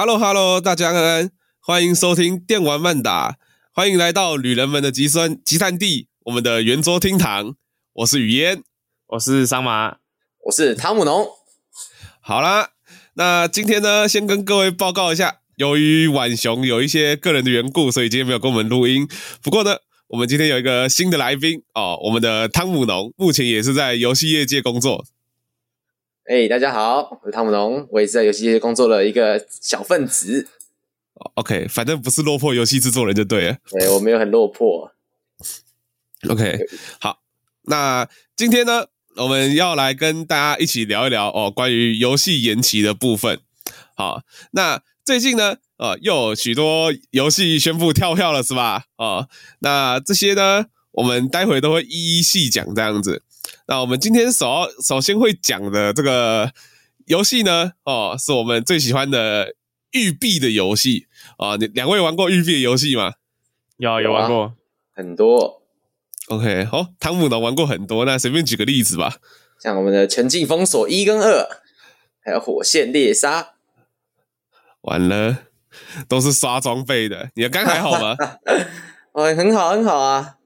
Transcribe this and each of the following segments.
Hello Hello，大家安安，欢迎收听电玩漫打，欢迎来到旅人们的集酸集散地，我们的圆桌厅堂。我是雨嫣，我是桑麻，我是汤姆农。好啦，那今天呢，先跟各位报告一下，由于晚熊有一些个人的缘故，所以今天没有跟我们录音。不过呢，我们今天有一个新的来宾哦，我们的汤姆农，目前也是在游戏业界工作。哎、大家好，我是汤姆龙，我也是在游戏界工作的一个小分子。OK，反正不是落魄游戏制作人就对了。对，我没有很落魄。OK，好，那今天呢，我们要来跟大家一起聊一聊哦，关于游戏延期的部分。好，那最近呢，呃，又有许多游戏宣布跳票了，是吧？哦，那这些呢，我们待会都会一一细讲，这样子。那我们今天首首先会讲的这个游戏呢，哦，是我们最喜欢的育碧的游戏啊。你两位玩过育碧的游戏吗？有有玩过、啊、很多。OK，好、哦，汤姆呢玩过很多，那随便举个例子吧。像我们的《全境封锁一》跟二，还有《火线猎杀》。完了，都是刷装备的。你的肝还好吗？哦，很好，很好啊。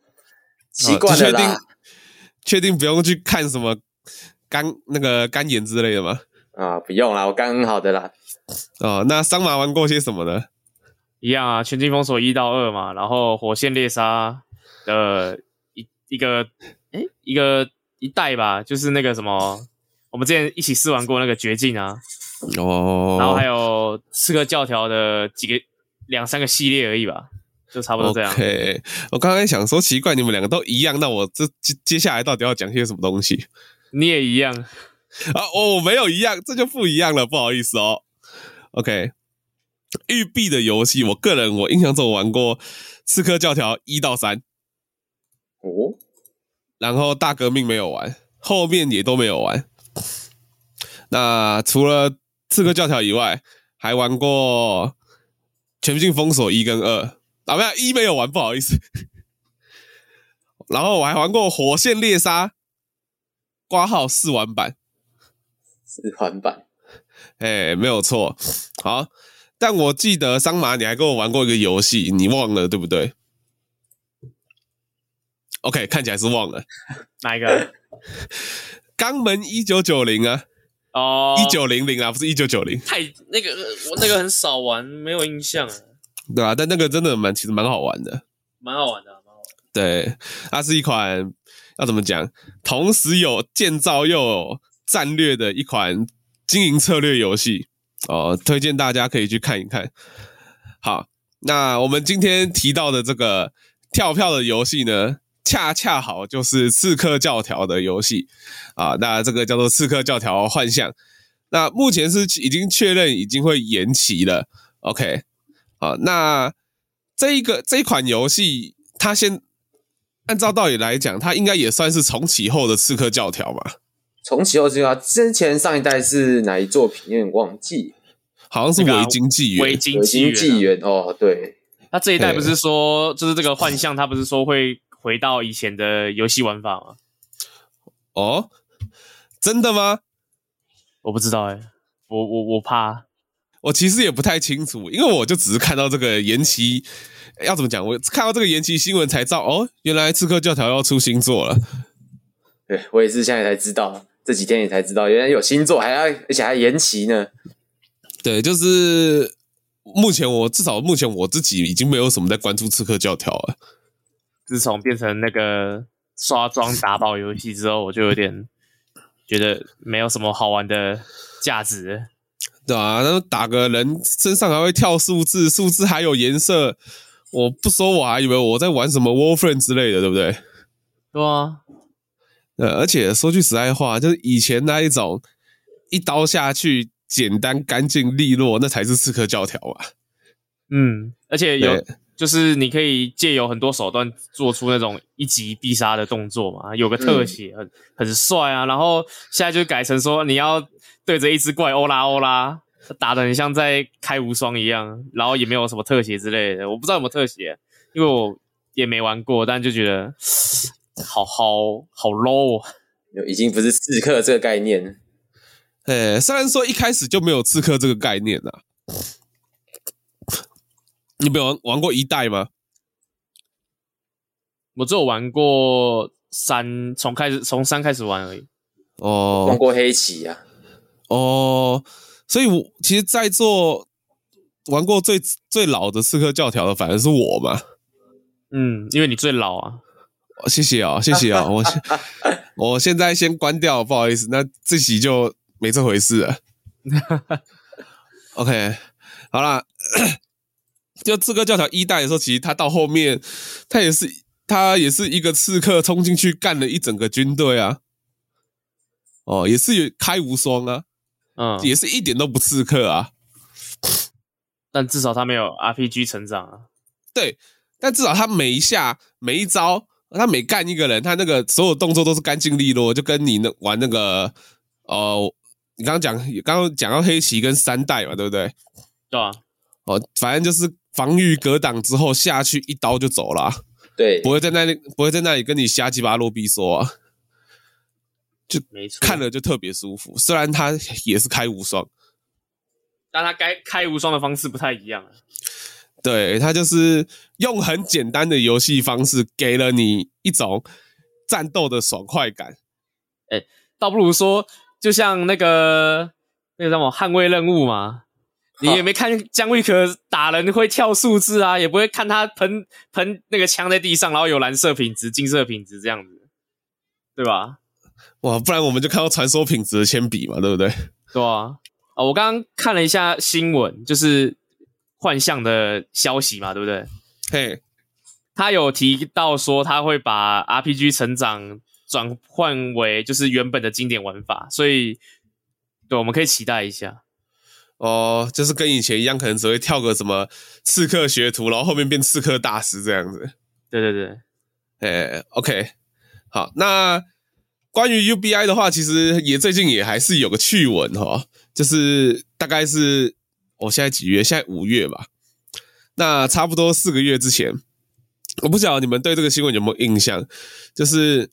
习惯了啦。哦确定不用去看什么肝那个肝炎之类的吗？啊，不用啦，我肝很好的啦。哦，那桑麻玩过些什么呢？一样啊，全境封锁一到二嘛，然后火线猎杀的一一个诶一个一代吧，就是那个什么，我们之前一起试玩过那个绝境啊。哦。然后还有刺客教条的几个两三个系列而已吧。就差不多这样。OK，我刚刚想说奇怪，你们两个都一样，那我这接接下来到底要讲些什么东西？你也一样啊？我没有一样，这就不一样了，不好意思哦。OK，育碧的游戏，我个人我印象中我玩过《刺客教条》一到三，哦，然后大革命没有玩，后面也都没有玩。那除了《刺客教条》以外，还玩过《全境封锁》一跟二。啊，没有一没有玩，不好意思。然后我还玩过《火线猎杀》，挂号试玩版，试玩版，哎，没有错。好，但我记得桑麻你还跟我玩过一个游戏，你忘了对不对？OK，看起来是忘了。哪一个？肛门一九九零啊？哦，一九零零啊，不是一九九零。太那个，我那个很少玩，没有印象。对啊，但那个真的蛮，其实蛮好玩的，蛮好玩的，蛮好玩的。对，它是一款要怎么讲，同时有建造又有战略的一款经营策略游戏哦，推荐大家可以去看一看。好，那我们今天提到的这个跳票的游戏呢，恰恰好就是《刺客教条》的游戏啊，那这个叫做《刺客教条：幻象》，那目前是已经确认已经会延期了，OK。啊，那这一个这一款游戏，它先按照道理来讲，它应该也算是重启后的刺客教条吧？重启后这个之前上一代是哪一作品？有点忘记，好像是维京纪元。维京纪元哦，对。那这一代不是说，就是这个幻象，它不是说会回到以前的游戏玩法吗？哦，真的吗？我不知道哎、欸，我我我怕。我其实也不太清楚，因为我就只是看到这个延期，要怎么讲？我看到这个延期新闻才知道，哦，原来《刺客教条》要出新作了。对，我也是现在才知道，这几天也才知道，原来有新作，还要而且还延期呢。对，就是目前我至少目前我自己已经没有什么在关注《刺客教条》了。自从变成那个刷装打宝游戏之后，我就有点觉得没有什么好玩的价值。对啊，然后打个人身上还会跳数字，数字还有颜色。我不说我还以为我在玩什么 Warframe 之类的，对不对？对啊，呃，而且说句实在话，就是以前那一种一刀下去简单干净利落，那才是刺客教条啊。嗯，而且有就是你可以借由很多手段做出那种一击必杀的动作嘛，有个特写、嗯、很很帅啊。然后现在就改成说你要。对着一只怪欧拉欧拉，打的很像在开无双一样，然后也没有什么特写之类的，我不知道有没有特写，因为我也没玩过，但就觉得好好好 low，哦，已经不是刺客这个概念。呃，虽然说一开始就没有刺客这个概念啊，你没有玩玩过一代吗？我只有玩过三，从开始从三开始玩而已。哦，玩过黑棋啊。哦，所以我其实，在座玩过最最老的刺客教条的，反而是我嘛。嗯，因为你最老啊。谢谢啊、哦，谢谢啊、哦，我现我现在先关掉，不好意思，那这集就没这回事了。OK，好啦，就刺客教条一代的时候，其实他到后面，他也是他也是一个刺客冲进去干了一整个军队啊。哦，也是有开无双啊。嗯，也是一点都不刺客啊，但至少他没有 RPG 成长啊。对，但至少他每一下每一招，他每干一个人，他那个所有动作都是干净利落，就跟你那玩那个哦，你刚刚讲刚刚讲到黑棋跟三代嘛，对不对？对啊。哦，反正就是防御格挡之后下去一刀就走了，对，不会在那里不会在那里跟你瞎鸡巴啰逼说啊。就没错，看了就特别舒服。虽然他也是开无双，但他该开无双的方式不太一样。对，他就是用很简单的游戏方式，给了你一种战斗的爽快感。哎、欸，倒不如说，就像那个那个什么捍卫任务嘛，你也没看姜维可打人会跳数字啊，也不会看他喷喷那个枪在地上，然后有蓝色品质、金色品质这样子，对吧？哇，不然我们就看到传说品质的铅笔嘛，对不对？对啊，啊，我刚刚看了一下新闻，就是幻象的消息嘛，对不对？嘿，他有提到说他会把 RPG 成长转换为就是原本的经典玩法，所以对，我们可以期待一下。哦，就是跟以前一样，可能只会跳个什么刺客学徒，然后后面变刺客大师这样子。对对对，哎，OK，好，那。关于 UBI 的话，其实也最近也还是有个趣闻哈，就是大概是我、哦、现在几月？现在五月吧。那差不多四个月之前，我不晓得你们对这个新闻有没有印象？就是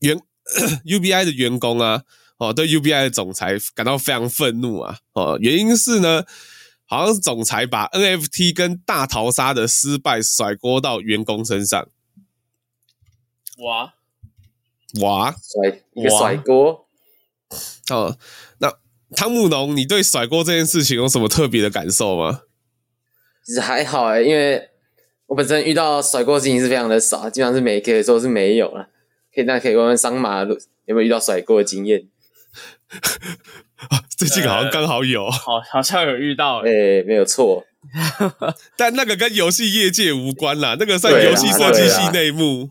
员 UBI 的员工啊，哦，对 UBI 的总裁感到非常愤怒啊，哦，原因是呢，好像是总裁把 NFT 跟大逃杀的失败甩锅到员工身上。哇！哇，甩一个甩锅哦！那汤姆农，你对甩锅这件事情有什么特别的感受吗？其实还好哎，因为我本身遇到甩锅的事情是非常的少，基本上是没可以说是没有了。可以，那可以问问桑马有没有遇到甩锅的经验？最近好像刚好有，好好像有遇到，哎，没有错。但那个跟游戏业界无关啦，那个算游戏设计系内幕。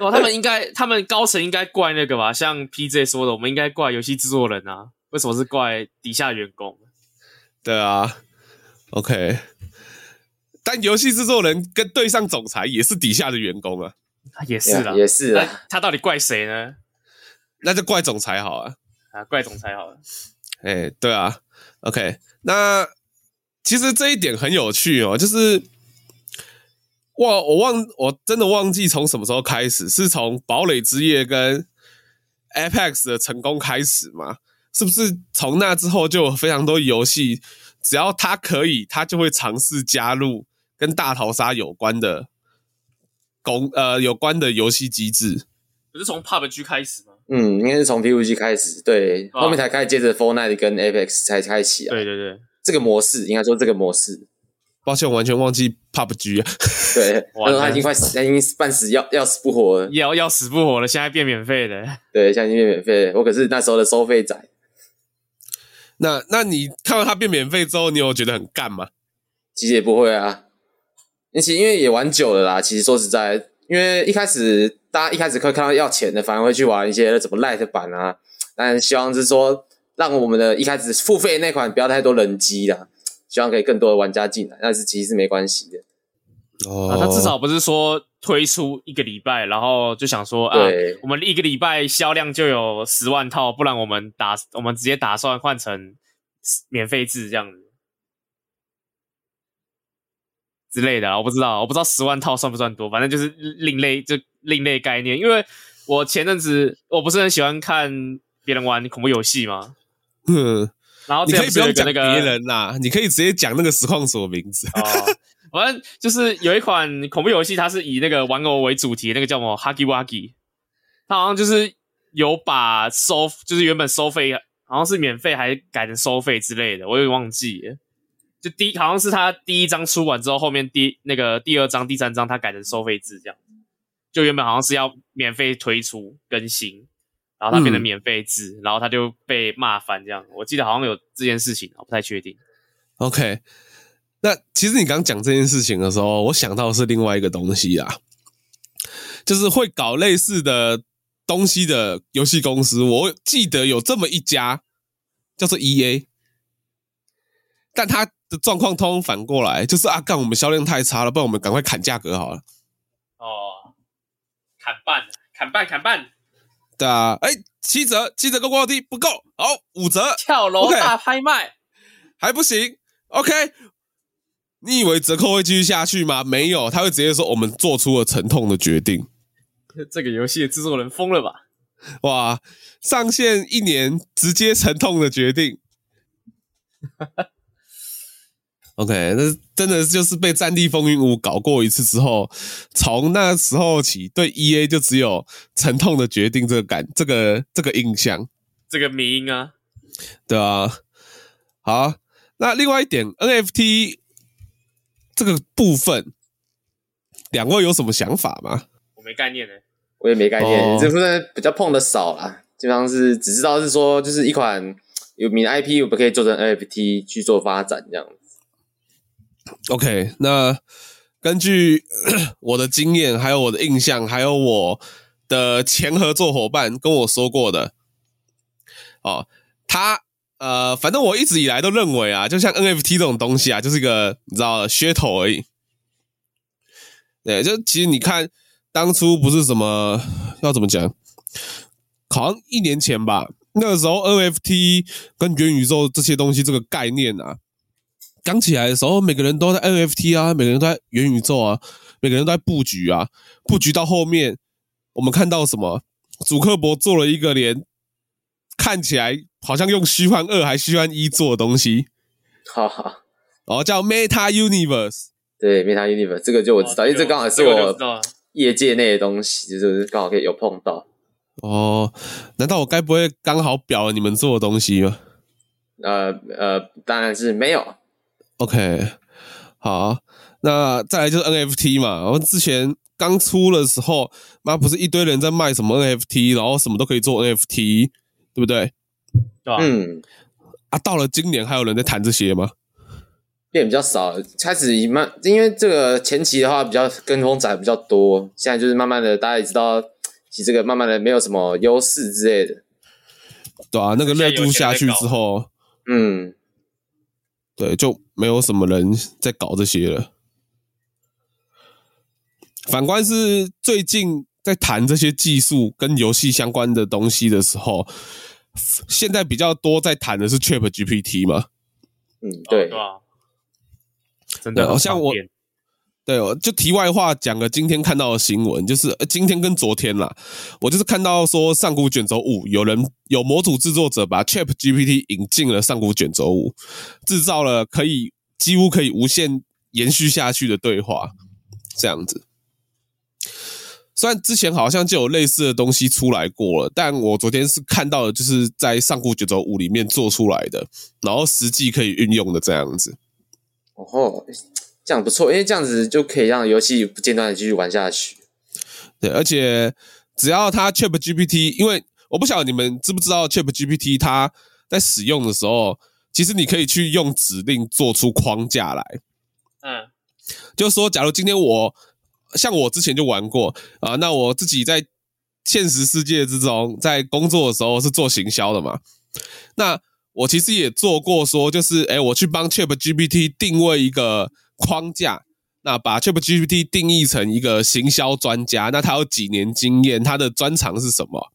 哦，他们应该，他们高层应该怪那个吧？像 PJ 说的，我们应该怪游戏制作人啊？为什么是怪底下员工？对啊，OK。但游戏制作人跟对上总裁也是底下的员工啊，也是啦，也是啊。他到底怪谁呢？那就怪总裁好啊，啊，怪总裁好了。哎、欸，对啊，OK。那其实这一点很有趣哦，就是。哇，我忘，我真的忘记从什么时候开始，是从堡垒之夜跟 Apex 的成功开始吗？是不是从那之后就有非常多游戏，只要他可以，他就会尝试加入跟大逃杀有关的公呃有关的游戏机制？不是从 PUBG 开始吗？嗯，应该是从 PUBG 开始，对，啊、后面才开始接着 Fortnite 跟 Apex 才开启啊。对对对，这个模式应该说这个模式。抱歉，我完全忘记 PUBG 啊。对，他说他已经快死，他已经半死要要死不活了，要要死不活了。现在变免费的，对，现在已经变免费。我可是那时候的收费仔。那那你看到他变免费之后，你有觉得很干吗？其实也不会啊，其实因为也玩久了啦。其实说实在，因为一开始大家一开始会看到要钱的，反而会去玩一些什么 Light 版啊。但希望是说，让我们的一开始付费那款不要太多人机啦。希望可以更多的玩家进来，但是其实是没关系的。哦、啊，他至少不是说推出一个礼拜，然后就想说啊，我们一个礼拜销量就有十万套，不然我们打我们直接打算换成免费制这样子之类的。我不知道，我不知道十万套算不算多，反正就是另类，就另类概念。因为我前阵子我不是很喜欢看别人玩恐怖游戏吗？嗯。然后你可以不用讲那个别人啦，你可以直接讲那个实况所名字。哦，反正就是有一款恐怖游戏，它是以那个玩偶为主题，那个叫什么 Huggy Wuggy，它好像就是有把收，就是原本收费好像是免费，还改成收费之类的，我有点忘记了。就第一好像是它第一章出完之后，后面第那个第二章、第三章它改成收费制这样。就原本好像是要免费推出更新。然后它变成免费制，嗯、然后他就被骂翻这样。我记得好像有这件事情，我不太确定。OK，那其实你刚讲这件事情的时候，我想到的是另外一个东西啊，就是会搞类似的东西的游戏公司。我记得有这么一家叫做 EA，但它的状况通通反过来，就是啊，干我们销量太差了，不然我们赶快砍价格好了。哦，砍半，砍半，砍半。对啊，哎，七折，七折够不够低？不够，好，五折，跳楼大拍卖还不行。OK，你以为折扣会继续下去吗？没有，他会直接说我们做出了沉痛的决定。这个游戏的制作人疯了吧？哇，上线一年直接沉痛的决定。OK，那真的就是被《战地风云五》搞过一次之后，从那时候起，对 EA 就只有沉痛的决定这个感，这个这个印象，这个名啊，对啊。好，那另外一点 NFT 这个部分，两位有什么想法吗？我没概念呢，我也没概念，哦、这部分比较碰的少啦，基本上是只知道是说，就是一款有名的 IP，我们可以做成 NFT 去做发展这样子。OK，那根据 我的经验，还有我的印象，还有我的前合作伙伴跟我说过的，哦，他呃，反正我一直以来都认为啊，就像 NFT 这种东西啊，就是一个你知道噱头而已。对，就其实你看，当初不是什么要怎么讲，好像一年前吧，那个时候 NFT 跟元宇宙这些东西这个概念啊。刚起来的时候，每个人都在 NFT 啊，每个人都在元宇宙啊，每个人都在布局啊，布局到后面，我们看到什么？祖克伯做了一个连看起来好像用虚幻二还虚幻一做的东西，哈哈，哦，叫 Meta Universe，对，Meta Universe 这个就我知道，哦、因为这刚好是我业界内的东西，就是刚好可以有碰到。哦，难道我该不会刚好表了你们做的东西吗？呃呃，当然是没有。OK，好，那再来就是 NFT 嘛。然后之前刚出的时候，妈不是一堆人在卖什么 NFT，然后什么都可以做 NFT，对不对？嗯。啊，到了今年还有人在谈这些吗？变比较少，开始慢，因为这个前期的话比较跟风仔比较多，现在就是慢慢的大家也知道，其实这个慢慢的没有什么优势之类的。对啊，那个热度下去之后，嗯。对，就没有什么人在搞这些了。反观是最近在谈这些技术跟游戏相关的东西的时候，现在比较多在谈的是 ChatGPT 嘛。嗯，对，真的好像我。对，我就题外话讲个今天看到的新闻，就是今天跟昨天啦，我就是看到说上古卷轴五有人有模组制作者把 ChatGPT 引进了上古卷轴五，制造了可以几乎可以无限延续下去的对话，这样子。虽然之前好像就有类似的东西出来过了，但我昨天是看到的就是在上古卷轴五里面做出来的，然后实际可以运用的这样子。哦吼。这样不错，因为这样子就可以让游戏不间断的继续玩下去。对，而且只要它 ChatGPT，因为我不晓得你们知不知道 ChatGPT，它在使用的时候，其实你可以去用指令做出框架来。嗯，就是说，假如今天我像我之前就玩过啊，那我自己在现实世界之中，在工作的时候是做行销的嘛，那我其实也做过，说就是，诶，我去帮 ChatGPT 定位一个。框架，那把 ChatGPT 定义成一个行销专家，那他有几年经验，他的专长是什么？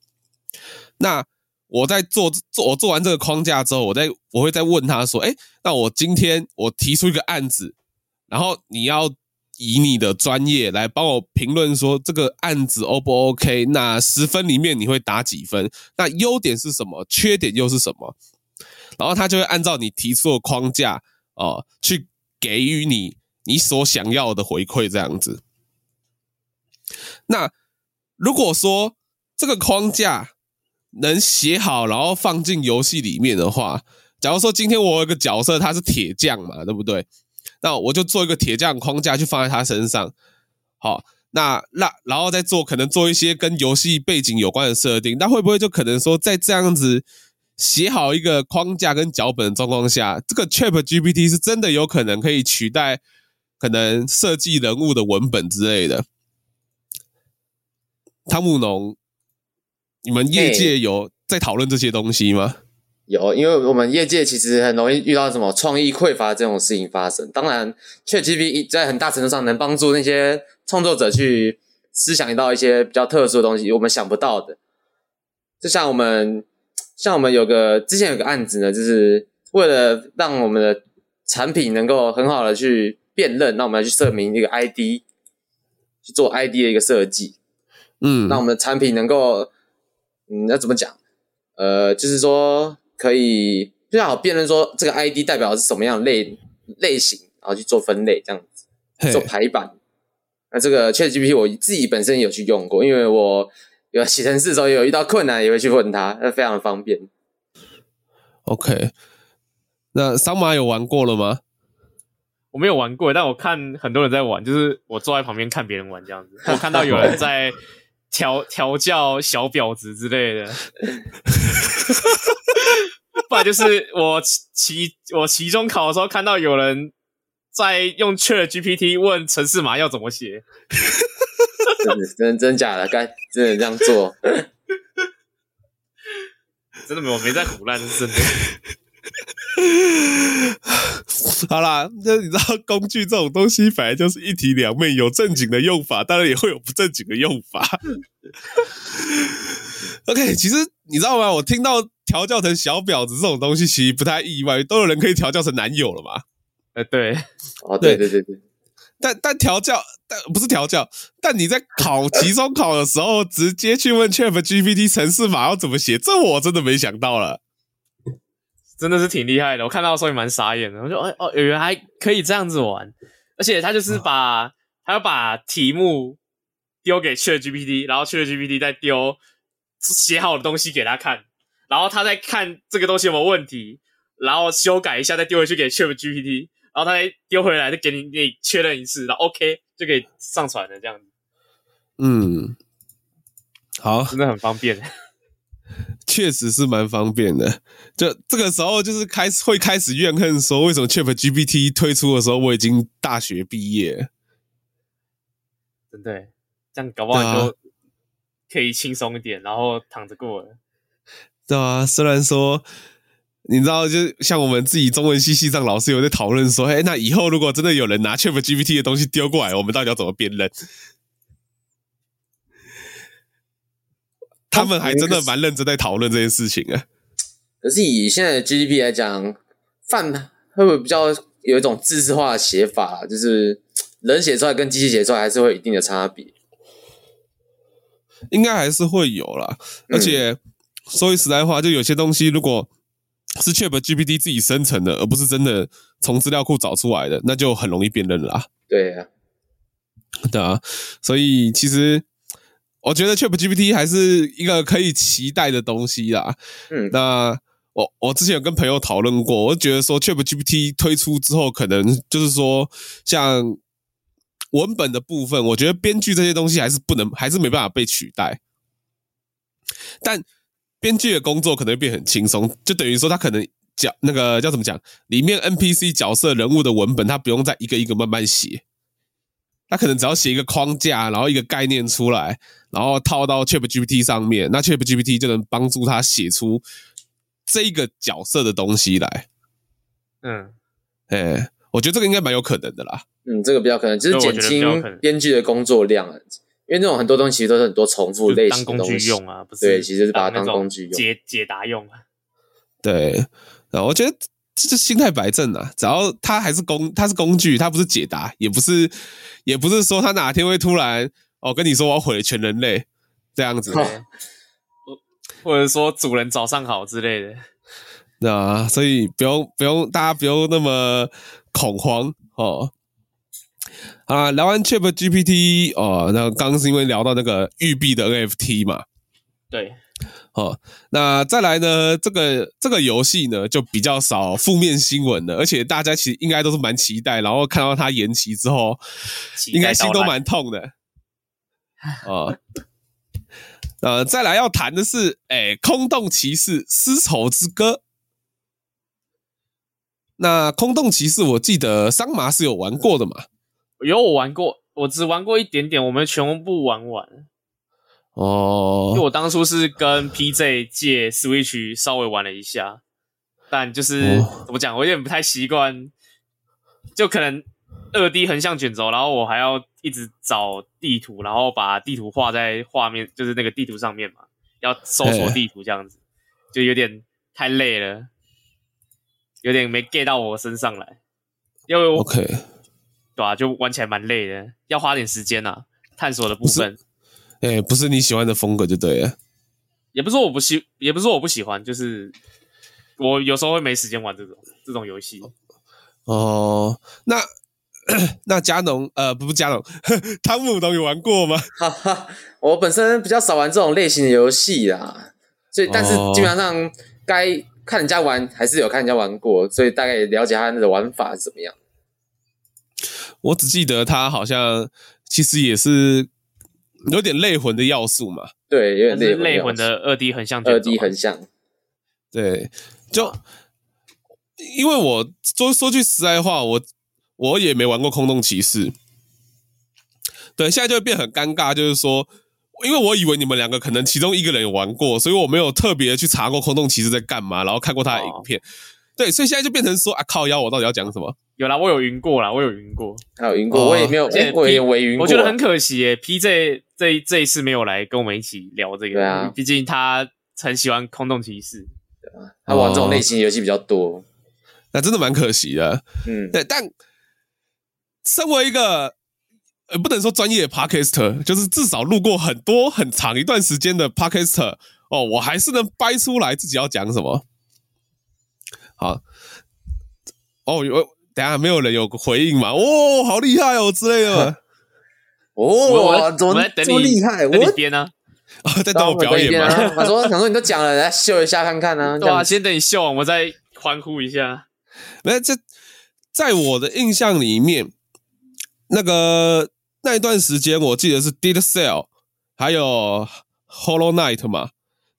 那我在做做我做完这个框架之后，我再我会再问他说，哎，那我今天我提出一个案子，然后你要以你的专业来帮我评论说这个案子 O 不 OK？那十分里面你会打几分？那优点是什么？缺点又是什么？然后他就会按照你提出的框架哦、呃，去给予你你所想要的回馈这样子。那如果说这个框架能写好，然后放进游戏里面的话，假如说今天我有一个角色，他是铁匠嘛，对不对？那我就做一个铁匠框架去放在他身上，好，那那然后再做可能做一些跟游戏背景有关的设定，那会不会就可能说在这样子写好一个框架跟脚本的状况下，这个 ChatGPT 是真的有可能可以取代可能设计人物的文本之类的？汤姆农，你们业界有在讨论这些东西吗？有，因为我们业界其实很容易遇到什么创意匮乏这种事情发生。当然，ChatGPT 在很大程度上能帮助那些创作者去思想到一些比较特殊的东西，我们想不到的。就像我们，像我们有个之前有个案子呢，就是为了让我们的产品能够很好的去辨认，那我们要去设明一个 ID，去做 ID 的一个设计。嗯，那我们的产品能够，嗯，要怎么讲？呃，就是说可以比较好辨认说这个 ID 代表的是什么样的类类型，然后去做分类这样子，做排版。那这个 ChatGPT 我自己本身有去用过，因为我有写程式的时候有遇到困难，也会去问他，那非常的方便。OK，那桑马有玩过了吗？我没有玩过，但我看很多人在玩，就是我坐在旁边看别人玩这样子。我看到有人在。调调教小婊子之类的，不然就是我期我期中考的时候看到有人在用 ChatGPT 问城市码要怎么写，真的真真假的，该真的这样做，真的没有没在胡乱，是真的。好啦，那你知道工具这种东西，本来就是一体两面，有正经的用法，当然也会有不正经的用法。OK，其实你知道吗？我听到调教成小婊子这种东西，其实不太意外，都有人可以调教成男友了嘛？呃，对，哦，对对对对，但但调教，但不是调教，但你在考期中考的时候，直接去问 ChatGPT 程式码要怎么写，这我真的没想到了。真的是挺厉害的，我看到的时候也蛮傻眼的。我就：“哦哦，原来可以这样子玩，而且他就是把，他要把题目丢给 ChatGPT，然后 ChatGPT 再丢写好的东西给他看，然后他再看这个东西有没有问题，然后修改一下，再丢回去给 ChatGPT，然后他再丢回来，再给你给你确认一次，然后 OK 就可以上传了。这样子，嗯，好，真的很方便。”确实是蛮方便的，就这个时候就是开始会开始怨恨说，为什么 ChatGPT 推出的时候我已经大学毕业，真的，这样搞不好就可以轻松一点，然后躺着过了，对啊，虽然说你知道，就像我们自己中文系系上老师有在讨论说，哎，那以后如果真的有人拿 ChatGPT 的东西丢过来，我们到底要怎么辨认？他们还真的蛮认真在讨论这件事情啊。可是以现在的 GDP 来讲，泛会不会比较有一种自制化的写法，就是人写出来跟机器写出来还是会有一定的差别？应该还是会有啦。而且说句实在话，就有些东西如果是 ChatGPT 自己生成的，而不是真的从资料库找出来的，那就很容易辨认啦。对啊，对啊，所以其实。我觉得 ChatGPT 还是一个可以期待的东西啦。嗯，那我我之前有跟朋友讨论过，我觉得说 ChatGPT 推出之后，可能就是说像文本的部分，我觉得编剧这些东西还是不能，还是没办法被取代。但编剧的工作可能会变很轻松，就等于说他可能角那个叫怎么讲，里面 NPC 角色人物的文本，他不用再一个一个慢慢写。他可能只要写一个框架，然后一个概念出来，然后套到 ChatGPT 上面，那 ChatGPT 就能帮助他写出这个角色的东西来。嗯，哎，我觉得这个应该蛮有可能的啦。嗯，这个比较可能，就是减轻编剧的工作量，因为那种很多东西其实都是很多重复类型的东西，工具用啊，不是？对，其实是把它当工具用，解解答用啊。对，然后我觉得。这是心态摆正啊，只要它还是工，它是工具，它不是解答，也不是，也不是说它哪天会突然哦跟你说我要毁了全人类这样子，或者说主人早上好之类的，那所以不用不用，大家不用那么恐慌哦。啊，聊完 Chat GPT 哦，那刚刚是因为聊到那个育碧的 NFT 嘛，对，哦，那再来呢，这个这个游戏呢就比较少负面新闻了，而且大家其实应该都是蛮期待，然后看到它延期之后，应该心都蛮痛的，哦。呃，再来要谈的是，哎，空洞骑士丝绸之歌。那空洞骑士，我记得桑麻是有玩过的嘛？有我玩过，我只玩过一点点，我们全部玩完。哦，因为我当初是跟 PJ 借 Switch 稍微玩了一下，但就是、哦、怎么讲，我有点不太习惯，就可能。二 D 横向卷轴，然后我还要一直找地图，然后把地图画在画面，就是那个地图上面嘛，要搜索地图这样子，就有点太累了，有点没 get 到我身上来，因为我 OK，对啊，就玩起来蛮累的，要花点时间啊，探索的部分。哎，不是你喜欢的风格就对了，也不是说我不喜，也不是说我不喜欢，就是我有时候会没时间玩这种这种游戏。哦，那。那加农呃，不不加农，汤姆都有玩过吗？哈哈，我本身比较少玩这种类型的游戏啦，所以但是基本上该看人家玩还是有看人家玩过，所以大概也了解他那个玩法是怎么样。我只记得他好像其实也是有点类魂的要素嘛，对，有点类魂的二 D 横向，二 D 横向，对，就因为我说说句实在话，我。我也没玩过空洞骑士，对，现在就会变很尴尬，就是说，因为我以为你们两个可能其中一个人有玩过，所以我没有特别去查过空洞骑士在干嘛，然后看过他的影片，哦、对，所以现在就变成说啊，靠腰，我到底要讲什么？有啦，我有云过啦，我有云过，还有云过，我也没有，我也微云过。我觉得很可惜诶，P J 这这这一次没有来跟我们一起聊这个，对啊，毕竟他很喜欢空洞骑士，对啊，他玩这种类型游戏比较多，哦、那真的蛮可惜的，嗯，对，但。身为一个呃，不能说专业的 Podcaster，就是至少录过很多很长一段时间的 Podcaster 哦，我还是能掰出来自己要讲什么。好，哦，有等下没有人有个回应嘛？哦，好厉害哦之类的。哦，怎么这么厉害？我这边呢？啊，在等我表演吗？我说，想说你都讲了，来秀一下看看呢。对啊，先等你秀完，我再欢呼一下。那，这在我的印象里面。那个那一段时间，我记得是 Dead Cell，还有 Hollow Knight 嘛，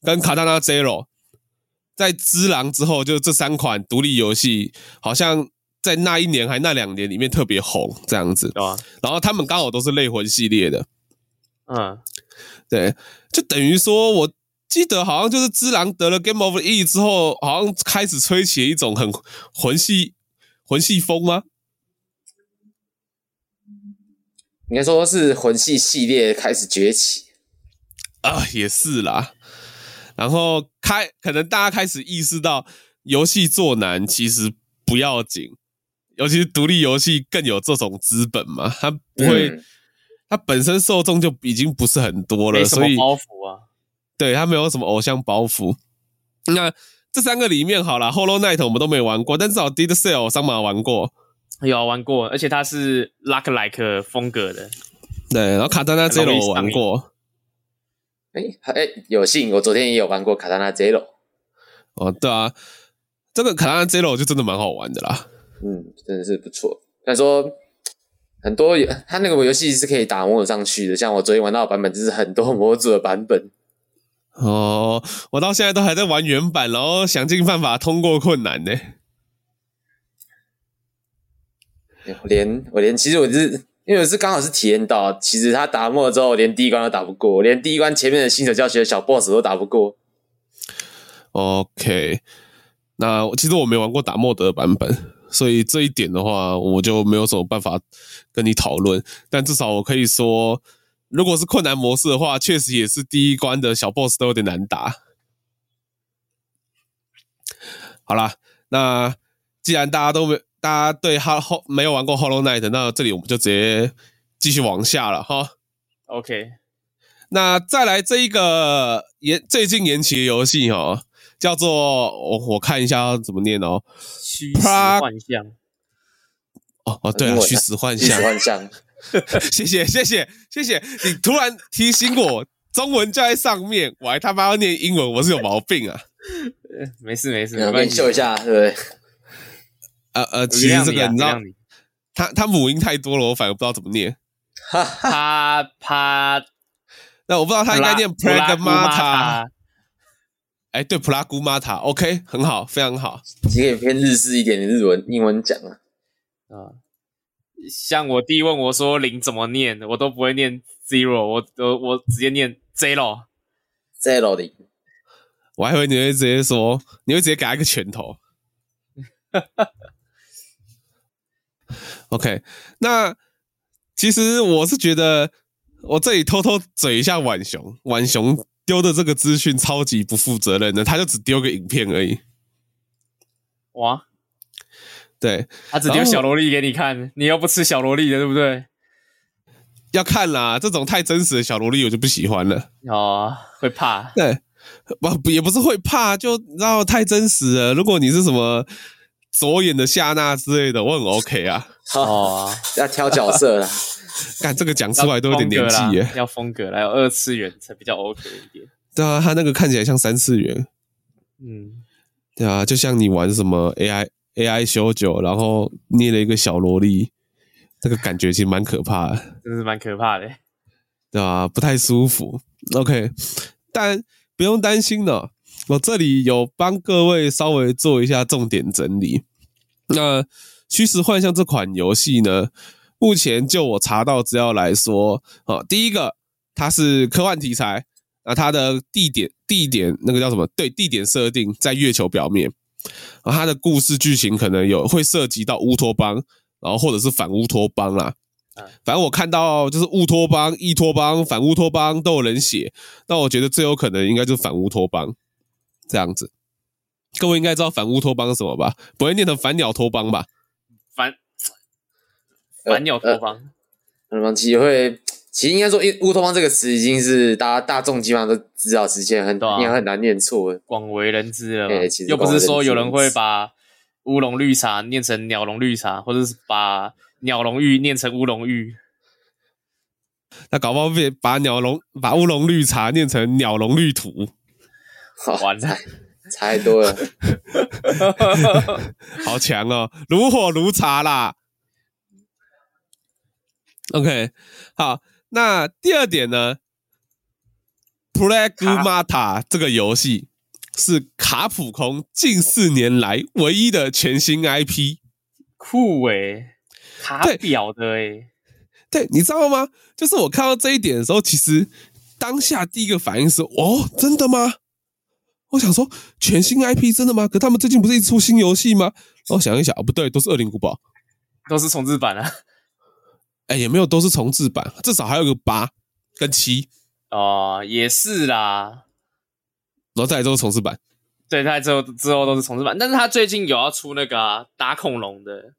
跟 Katana Zero，在《只狼》之后，就这三款独立游戏，好像在那一年还那两年里面特别红，这样子。啊，然后他们刚好都是类魂系列的。嗯，对，就等于说，我记得好像就是《只狼》得了 Game of Year 之后，好像开始吹起一种很魂系魂系风吗？应该说是魂系系列开始崛起啊，也是啦。然后开，可能大家开始意识到，游戏做难其实不要紧，尤其是独立游戏更有这种资本嘛，它不会，嗯、它本身受众就已经不是很多了，所以包袱啊，对，它没有什么偶像包袱。那这三个里面好了，Hollow Knight 我们都没玩过，但至少 Dead Cell 桑马玩过。有玩过，而且它是 Luck Like 风格的。对，然后 Katana Zero 我玩过。哎哎，有幸我昨天也有玩过 Katana Zero。哦，对啊，这个 Katana Zero 就真的蛮好玩的啦。嗯，真的是不错。但说很多，它那个游戏是可以打模组上去的。像我昨天玩到的版本，就是很多模组的版本。哦，我到现在都还在玩原版，然后想尽办法通过困难呢。我连我连其实我是因为我是刚好是体验到，其实他打末之后，连第一关都打不过，连第一关前面的新手教学的小 boss 都打不过。OK，那其实我没玩过打莫德的版本，所以这一点的话，我就没有什么办法跟你讨论。但至少我可以说，如果是困难模式的话，确实也是第一关的小 boss 都有点难打。好啦，那既然大家都没。大家对哈后没有玩过 Hollow Knight，那这里我们就直接继续往下了哈。OK，那再来这一个延最近延期的游戏哈，叫做我我看一下要怎么念哦，虚实幻象。哦哦，对啊，虚实幻象，虚实幻象。谢谢谢谢谢谢，你突然提醒我，中文就在上面，我还他妈要念英文，我是有毛病啊？没 事没事，我给你秀一下，对不对？呃呃，其实这个你知道，他他母音太多了，我反而不知道怎么念。啪啪，那我不知道他应该念 pragmata。哎，对，普拉姑玛塔，OK，很好，非常好。你可以偏日式一点的日文、英文讲啊。啊，像我弟问我说零怎么念，我都不会念 zero，我我我直接念 zero，zero 零。我还以为你会直接说，你会直接给他一个拳头。OK，那其实我是觉得，我这里偷偷嘴一下浣熊，浣熊。丢的这个资讯超级不负责任的，他就只丢个影片而已。哇，对，他只丢小萝莉给你看，你又不吃小萝莉的，对不对？要看啦，这种太真实的小萝莉我就不喜欢了。哦，会怕？对，不也不是会怕，就然后太真实了。如果你是什么左眼的夏娜之类的，我很 OK 啊。哦，要挑角色了。干这个讲出来都有点年纪耶，要风格来有二次元才比较 OK 一点。对啊，他那个看起来像三次元。嗯，对啊，就像你玩什么 AI AI 修九，然后捏了一个小萝莉，那个感觉其实蛮可怕的，真是蛮可怕的。对啊，不太舒服。OK，但不用担心了，我这里有帮各位稍微做一下重点整理。那虚实幻象这款游戏呢？目前就我查到资料来说，啊，第一个它是科幻题材，那它的地点地点那个叫什么？对，地点设定在月球表面，啊，它的故事剧情可能有会涉及到乌托邦，然后或者是反乌托邦啦。反正我看到就是乌托邦、异托邦、反乌托邦都有人写，那我觉得最有可能应该就是反乌托邦这样子。各位应该知道反乌托邦是什么吧？不会念成反鸟托邦吧？反。反鸟托邦，什么其实会，其实应该说，乌托邦这个词已经是大家大众基本上都知道，之前很应该很难念错，广为人知了。又不是说有人会把乌龙绿茶念成鸟笼绿茶，或者是把鸟笼玉念成乌龙玉。那搞不好被把鸟笼把乌龙绿茶念成鸟笼绿土，好 完了，猜多了，好强哦，如火如茶啦。OK，好，那第二点呢？Pragmata 这个游戏是卡普空近四年来唯一的全新 IP，酷诶、欸，卡表的诶、欸，对，你知道吗？就是我看到这一点的时候，其实当下第一个反应是：哦，真的吗？我想说，全新 IP 真的吗？可他们最近不是一直出新游戏吗？我想一想，哦，不对，都是恶灵古堡，都是重置版啊。哎，也没有都是重置版，至少还有个八跟七哦，也是啦。然后再来都是重置版，对，他之后之后都是重置版，但是他最近有要出那个、啊、打恐龙的，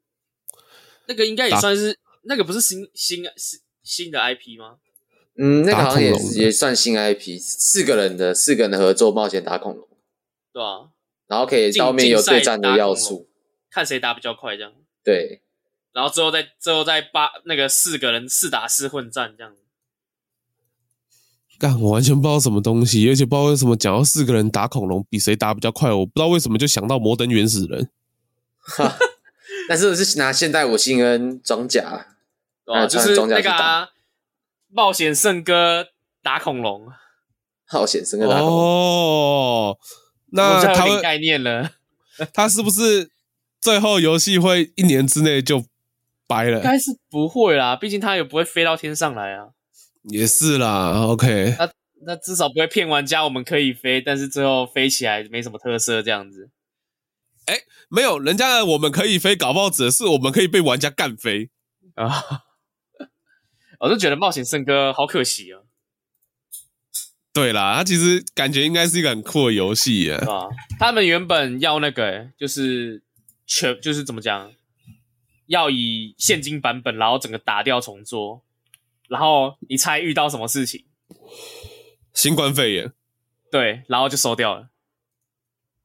那个应该也算是那个不是新新新新的 IP 吗？嗯，那个好像也也算新 IP，四个人的四个人的合作冒险打恐龙，对啊，然后可以到面有对战的要素，看谁打比较快这样，对。然后最后再最后再八那个四个人四打四混战这样，干我完全不知道什么东西，而且不知道为什么讲到四个人打恐龙比谁打比较快，我不知道为什么就想到摩登原始人，但是我是拿现代武器跟装甲，哦，就是那个、啊、冒险圣歌打恐龙，冒险圣歌打恐龙哦，那他有概念了，他是不是最后游戏会一年之内就？白了，应该是不会啦，毕竟他也不会飞到天上来啊。也是啦，OK。那那至少不会骗玩家，我们可以飞，但是最后飞起来没什么特色这样子。哎，没有，人家的我们可以飞，搞不好指的是我们可以被玩家干飞啊。我就觉得冒险圣歌好可惜啊。对啦，它其实感觉应该是一个很酷的游戏耶。啊，他们原本要那个，就是全，就是怎么讲？要以现金版本，然后整个打掉重做，然后你猜遇到什么事情？新冠肺炎。对，然后就收掉了。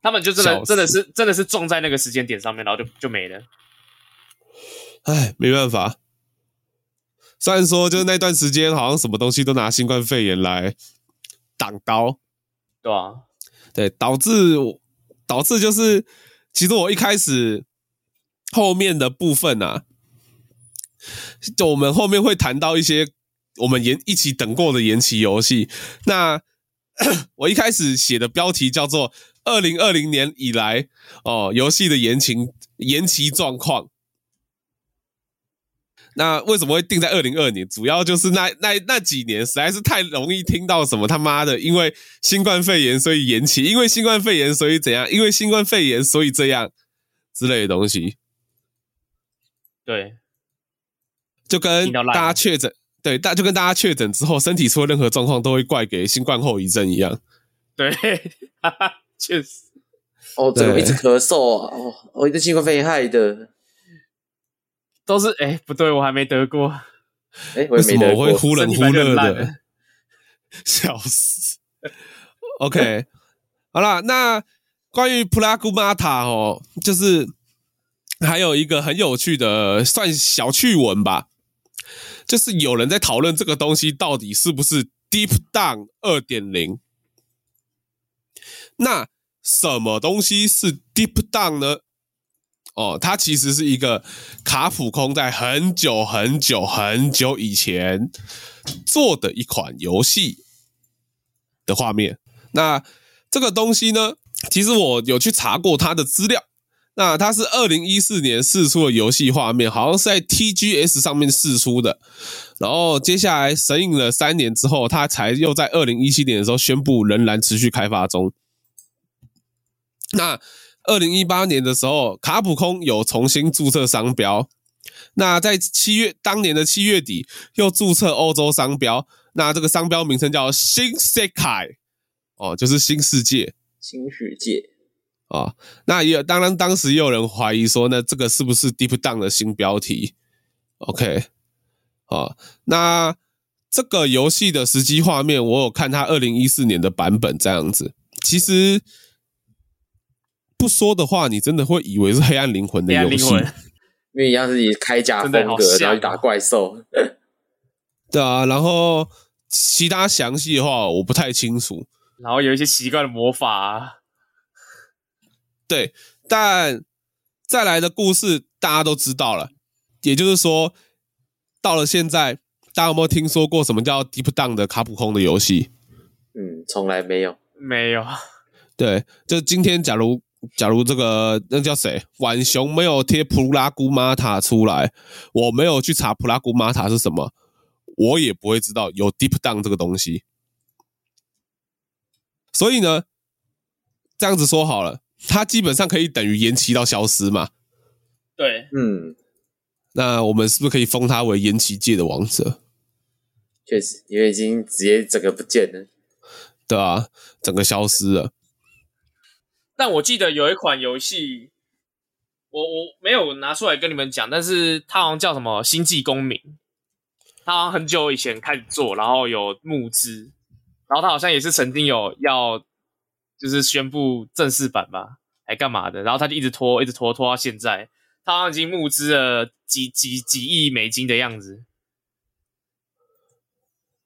他们就真的真的是真的是撞在那个时间点上面，然后就就没了。哎，没办法。虽然说，就是那段时间，好像什么东西都拿新冠肺炎来挡刀，对啊，对，导致导致就是，其实我一开始后面的部分啊，就我们后面会谈到一些我们延一起等过的延期游戏。那 我一开始写的标题叫做“二零二零年以来哦游戏的延期延期状况”。那为什么会定在二零二二年？主要就是那那那几年实在是太容易听到什么他妈的，因为新冠肺炎所以延期，因为新冠肺炎所以怎样，因为新冠肺炎所以这样之类的东西。对，就跟大家确诊，对，大就跟大家确诊之后身体出了任何状况都会怪给新冠后遗症一样。对，哈哈，确实。哦，怎么一直咳嗽啊？哦，我一直新冠肺炎害的。都是哎、欸，不对，我还没得过。哎、欸，为什么我会忽冷忽热的？笑死。OK，好了，那关于普拉古玛塔哦，就是还有一个很有趣的，算小趣闻吧，就是有人在讨论这个东西到底是不是 Deep Down 二点零。那什么东西是 Deep Down 呢？哦，它其实是一个卡普空在很久很久很久以前做的一款游戏的画面。那这个东西呢，其实我有去查过它的资料。那它是二零一四年试出的游戏画面，好像是在 TGS 上面试出的。然后接下来神隐了三年之后，它才又在二零一七年的时候宣布仍然持续开发中。那二零一八年的时候，卡普空有重新注册商标。那在七月当年的七月底，又注册欧洲商标。那这个商标名称叫新世界，哦，就是新世界。新世界啊，那也有当然当时也有人怀疑说，那这个是不是 Deep Down 的新标题？OK，啊，那这个游戏的实际画面，我有看它二零一四年的版本，这样子，其实。不说的话，你真的会以为是黑暗灵魂的游戏，因为一样是以铠甲风格，然后打怪兽。对啊，然后其他详细的话我不太清楚。然后有一些奇怪的魔法啊。对，但再来的故事大家都知道了。也就是说，到了现在，大家有没有听说过什么叫 Deep Down 的卡普空的游戏？嗯，从来没有，没有。对，就今天假如。假如这个那叫谁？晚熊没有贴普拉古玛塔出来，我没有去查普拉古玛塔是什么，我也不会知道有 Deep Down 这个东西。所以呢，这样子说好了，它基本上可以等于延期到消失嘛？对，嗯，那我们是不是可以封他为延期界的王者？确实，因为已经直接整个不见了，对啊，整个消失了。但我记得有一款游戏，我我没有拿出来跟你们讲，但是它好像叫什么《星际公民》，它好像很久以前开始做，然后有募资，然后它好像也是曾经有要就是宣布正式版吧，还干嘛的，然后它就一直拖，一直拖，拖到现在，它好像已经募资了几几几亿美金的样子，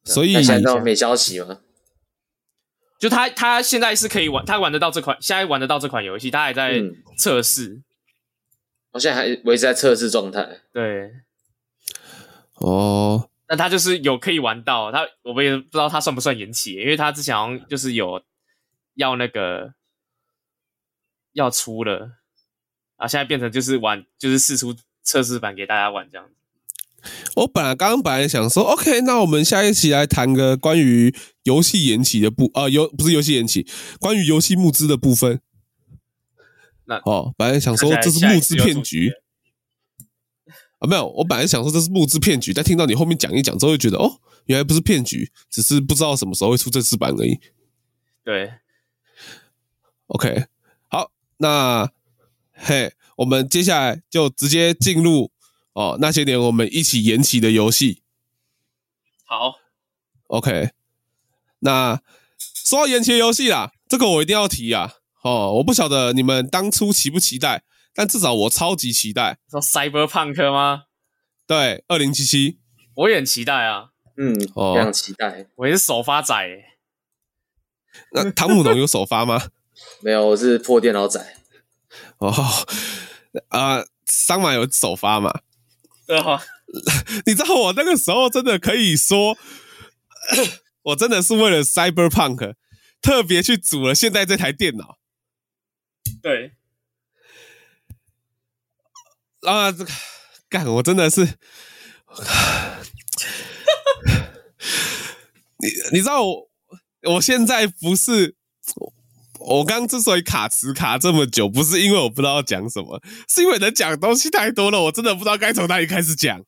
所以现在都没消息吗？就他，他现在是可以玩，他玩得到这款，现在玩得到这款游戏，他还在测试。我、嗯、现在还维持在测试状态。对，哦，那他就是有可以玩到，他我们也不知道他算不算延期，因为他之前好像就是有要那个要出了，啊，现在变成就是玩，就是试出测试版给大家玩这样子。我本来刚刚本来想说，OK，那我们下一期来谈个关于游戏延期的部，呃，游不是游戏延期，关于游戏募资的部分。那哦，本来想说这是募资骗局啊，没有，我本来想说这是募资骗局，但听到你后面讲一讲之后，就觉得哦，原来不是骗局，只是不知道什么时候会出正式版而已。对，OK，好，那嘿，我们接下来就直接进入。哦，那些年我们一起延期的游戏，好，OK。那说到延期的游戏啦，这个我一定要提啊。哦，我不晓得你们当初期不期待，但至少我超级期待。说 Cyberpunk 吗？对，二零七七，我也很期待啊。嗯，非常期待。我也是首发仔。那汤姆龙有首发吗？没有，我是破电脑仔。哦，啊、呃，桑马有首发嘛？你知道我那个时候真的可以说，我真的是为了 Cyberpunk 特别去组了现在这台电脑。对。啊，这个干，我真的是，你你知道我，我现在不是。我刚刚之所以卡词卡这么久，不是因为我不知道要讲什么，是因为能讲的东西太多了，我真的不知道该从哪里开始讲。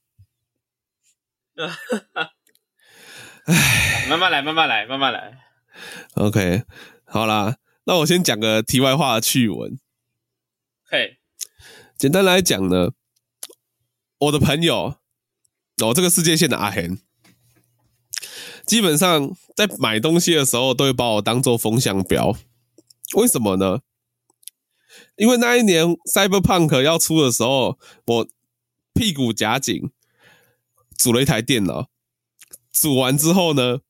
唉，慢慢来，慢慢来，慢慢来。OK，好啦，那我先讲个题外话的趣闻。嘿，简单来讲呢，我的朋友，我、哦、这个世界线的阿贤，基本上在买东西的时候，都会把我当做风向标。为什么呢？因为那一年 Cyberpunk 要出的时候，我屁股夹紧，组了一台电脑。组完之后呢，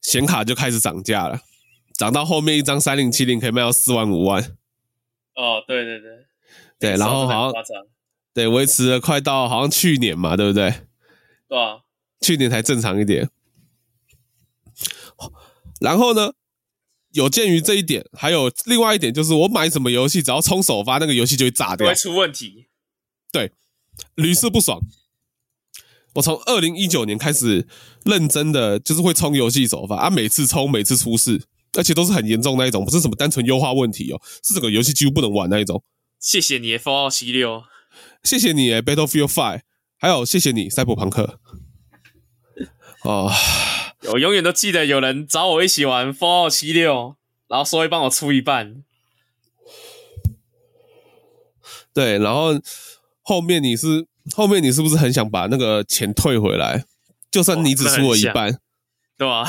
显卡就开始涨价了，涨到后面一张三零七零可以卖到四万五万。哦，对对对，对，然后好像对维持了快到好像去年嘛，对不对？对啊，去年才正常一点。然后呢？有鉴于这一点，还有另外一点，就是我买什么游戏，只要充首发，那个游戏就会炸掉，会出问题。对，屡试不爽。我从二零一九年开始认真的，就是会充游戏首发啊，每次充，每次出事，而且都是很严重那一种，不是什么单纯优化问题哦，是整个游戏几乎不能玩那一种。谢谢你，Fallout 七六。谢谢你，Battlefield Five，。还有谢谢你，赛博朋克。哦。我永远都记得有人找我一起玩《Fallout 76》，然后说会帮我出一半。对，然后后面你是后面你是不是很想把那个钱退回来？就算你只出我一半，对吧？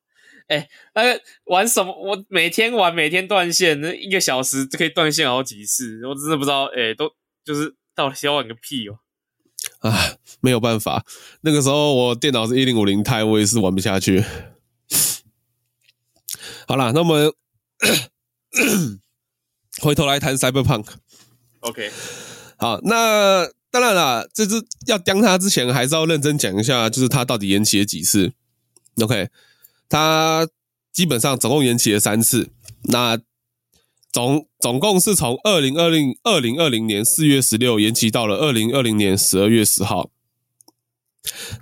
哎，那个玩什么？我每天玩，每天断线，那一个小时就可以断线好几次。我真的不知道，哎，都就是到底要玩个屁哦！啊，没有办法，那个时候我电脑是一零五零钛，我也是玩不下去。好啦，那我们 回头来谈 Cyberpunk。OK，好，那当然啦，这是要将它之前，还是要认真讲一下，就是它到底延期了几次。OK，它基本上总共延期了三次。那总总共是从二零二零二零二零年四月十六延期到了二零二零年十二月十号。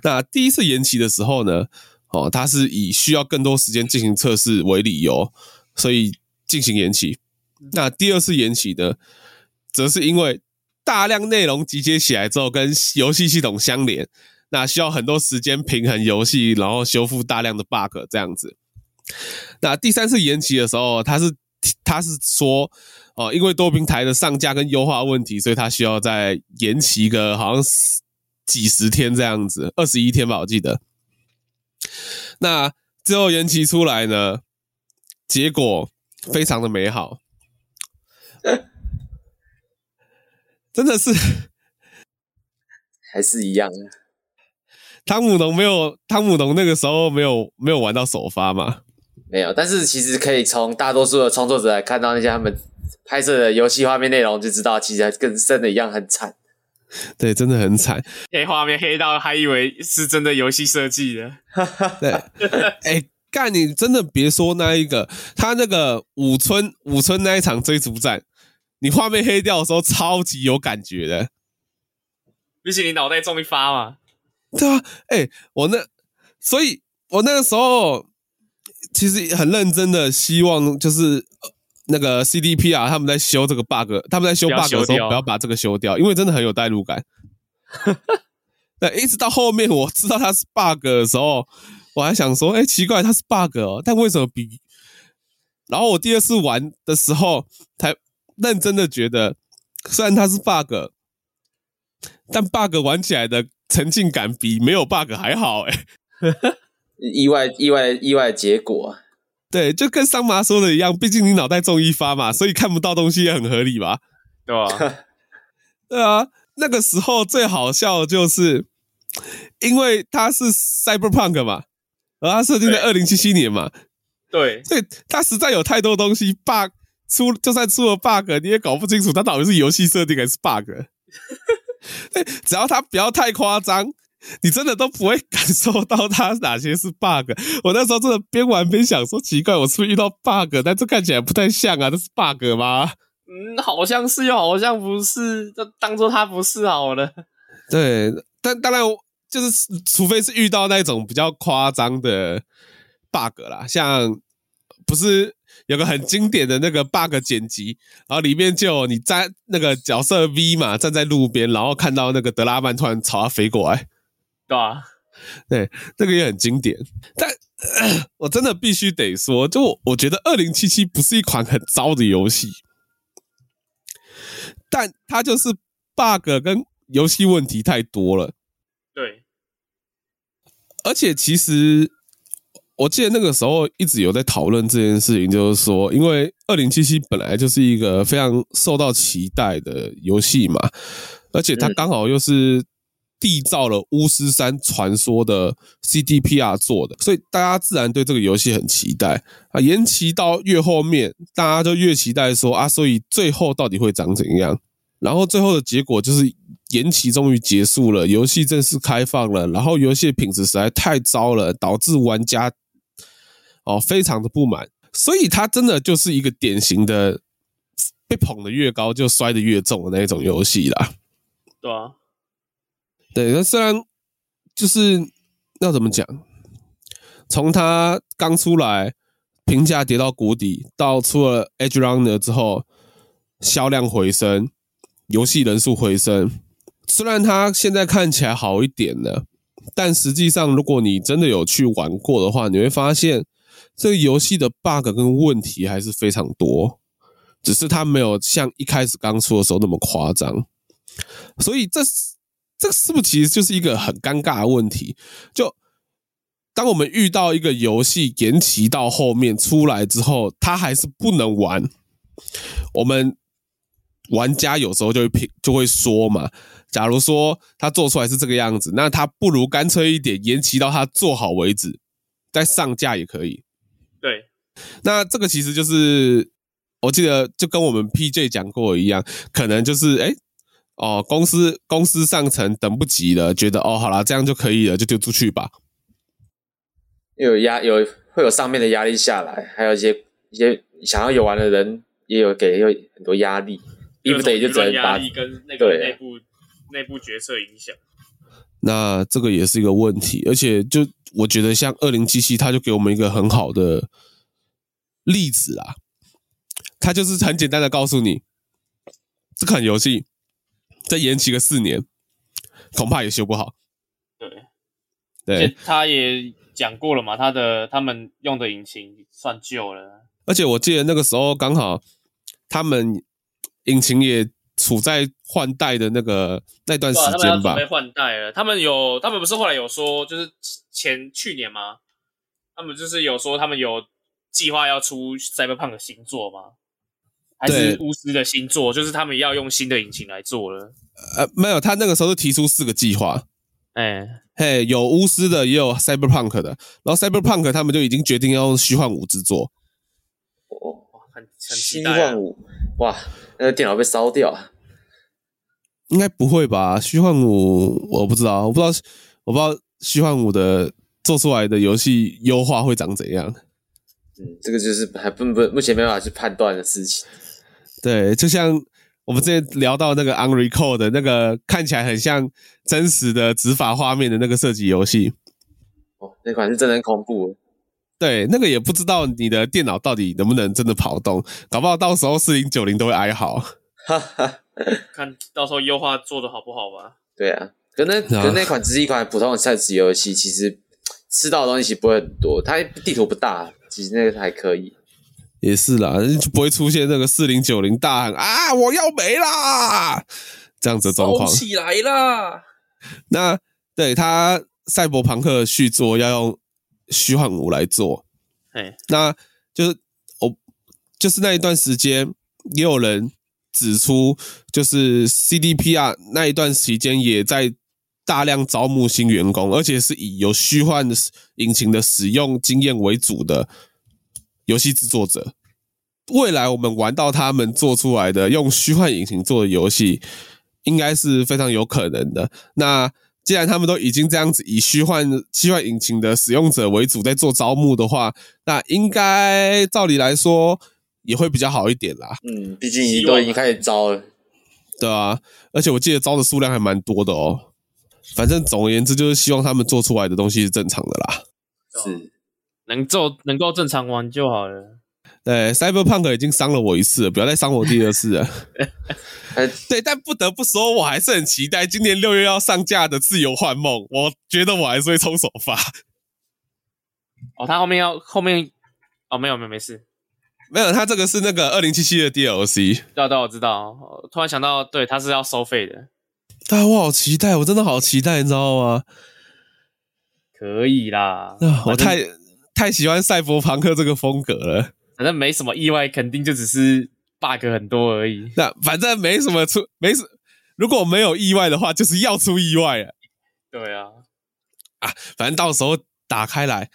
那第一次延期的时候呢，哦，它是以需要更多时间进行测试为理由，所以进行延期。那第二次延期呢，则是因为大量内容集结起来之后跟游戏系统相连，那需要很多时间平衡游戏，然后修复大量的 bug 这样子。那第三次延期的时候，它是。他是说，哦，因为多平台的上架跟优化问题，所以他需要再延期个好像几十天这样子，二十一天吧，我记得。那最后延期出来呢，结果非常的美好，真的是还是一样的。汤姆农没有，汤姆农那个时候没有没有玩到首发嘛？没有，但是其实可以从大多数的创作者来看到那些他们拍摄的游戏画面内容，就知道其实跟真的一样很惨。对，真的很惨，黑画面黑到还以为是真的游戏设计的。对，哎，干你真的别说那一个，他那个五村五村那一场追逐战，你画面黑掉的时候超级有感觉的，毕竟你脑袋中一发嘛。对啊，哎，我那，所以我那个时候。其实很认真的希望，就是那个 CDP 啊他们在修这个 bug，他们在修 bug 的时候不要把这个修掉，因为真的很有代入感。对，一直到后面我知道它是 bug 的时候，我还想说，哎，奇怪，它是 bug 哦，但为什么比？然后我第二次玩的时候，才认真的觉得，虽然它是 bug，但 bug 玩起来的沉浸感比没有 bug 还好，哎。意外、意外、意外的结果。对，就跟桑麻说的一样，毕竟你脑袋中一发嘛，所以看不到东西也很合理吧？对吧？对啊，那个时候最好笑的就是，因为它是 Cyberpunk 嘛，而它设定在二零七七年嘛，对，所以它实在有太多东西 bug 出，就算出了 bug，你也搞不清楚它到底是游戏设定还是 bug。对，只要它不要太夸张。你真的都不会感受到它哪些是 bug。我那时候真的边玩边想说，奇怪，我是不是遇到 bug？但这看起来不太像啊，这是 bug 吗？嗯，好像是又好像不是，就当做它不是好了。对，但当然就是，除非是遇到那种比较夸张的 bug 啦，像不是有个很经典的那个 bug 剪辑，然后里面就你站那个角色 V 嘛，站在路边，然后看到那个德拉曼突然朝他飞过来。对啊，对，这个也很经典，但、呃、我真的必须得说，就我，我觉得二零七七不是一款很糟的游戏，但它就是 bug 跟游戏问题太多了。对，而且其实我记得那个时候一直有在讨论这件事情，就是说，因为二零七七本来就是一个非常受到期待的游戏嘛，而且它刚好又是、嗯。缔造了巫师三传说的 CDPR 做的，所以大家自然对这个游戏很期待啊。延期到越后面，大家就越期待说啊，所以最后到底会长怎样？然后最后的结果就是延期终于结束了，游戏正式开放了。然后游戏的品质实在太糟了，导致玩家哦非常的不满。所以它真的就是一个典型的被捧得越高就摔得越重的那种游戏啦。对啊。对，那虽然就是要怎么讲，从它刚出来评价跌到谷底，到出了 Edgerunner 之后，销量回升，游戏人数回升。虽然它现在看起来好一点了，但实际上，如果你真的有去玩过的话，你会发现这个游戏的 bug 跟问题还是非常多，只是它没有像一开始刚出的时候那么夸张。所以这。这是不是其实就是一个很尴尬的问题？就当我们遇到一个游戏延期到后面出来之后，它还是不能玩，我们玩家有时候就会评就会说嘛，假如说他做出来是这个样子，那他不如干脆一点延期到他做好为止，再上架也可以。对，那这个其实就是我记得就跟我们 PJ 讲过一样，可能就是哎。诶哦，公司公司上层等不及了，觉得哦，好啦，这样就可以了，就丢出去吧。有压有会有上面的压力下来，还有一些一些想要游玩的人也有给有很多压力，逼不得已就只能把压力跟那个内部内部决策影响。那这个也是一个问题，而且就我觉得像二零七七，它就给我们一个很好的例子啦。它就是很简单的告诉你，这款游戏。再延期个四年，恐怕也修不好。对，对，他也讲过了嘛，他的他们用的引擎算旧了。而且我记得那个时候刚好他们引擎也处在换代的那个那段时间吧。被换代了，他们有，他们不是后来有说，就是前去年吗？他们就是有说，他们有计划要出 Cyberpunk 新作吗？还是巫师的新作，就是他们要用新的引擎来做了。呃，没有，他那个时候是提出四个计划。哎，嘿，有巫师的，也有 Cyberpunk 的。然后 Cyberpunk 他们就已经决定要用虚幻五制作。哦，很很期待啊。虚幻五，哇，那个电脑被烧掉啊？应该不会吧？虚幻五，我不知道，我不知道，我不知道虚幻五的做出来的游戏优化会长怎样。嗯，这个就是还不不目前没办法去判断的事情。对，就像我们之前聊到那个 Unrecord 的那个看起来很像真实的执法画面的那个射击游戏，哦，那款是真的很恐怖。对，那个也不知道你的电脑到底能不能真的跑动，搞不好到时候四零九零都会哀嚎。哈哈，看到时候优化做的好不好吧？对啊，可那可那款只是一款普通的赛车游戏，其实吃到的东西其实不会很多，它地图不大，其实那个还可以。也是啦，就不会出现那个四零九零大喊啊，我要没啦这样子的状况。起来啦！那对他赛博朋克续作要用虚幻五来做，哎，那就是我就是那一段时间，也有人指出，就是 CDPR 那一段时间也在大量招募新员工，而且是以有虚幻引擎的使用经验为主的游戏制作者。未来我们玩到他们做出来的用虚幻引擎做的游戏，应该是非常有可能的。那既然他们都已经这样子以虚幻虚幻引擎的使用者为主在做招募的话，那应该照理来说也会比较好一点啦。嗯，毕竟你都已经开始招了，对啊，而且我记得招的数量还蛮多的哦。反正总而言之，就是希望他们做出来的东西是正常的啦。是，能做能够正常玩就好了。对，Cyberpunk 已经伤了我一次了，不要再伤我第二次了。对，但不得不说，我还是很期待今年六月要上架的《自由幻梦》，我觉得我还是会冲首发。哦，他后面要后面哦，没有没有没事，没有，他这个是那个二零七七的 DLC。知道，我知道。突然想到，对，他是要收费的。但、啊、我好期待，我真的好期待，你知道吗？可以啦，啊、我太太喜欢赛博朋克这个风格了。反正没什么意外，肯定就只是 bug 很多而已。那反正没什么出，没什，如果没有意外的话，就是要出意外了。对啊，啊，反正到时候打开来，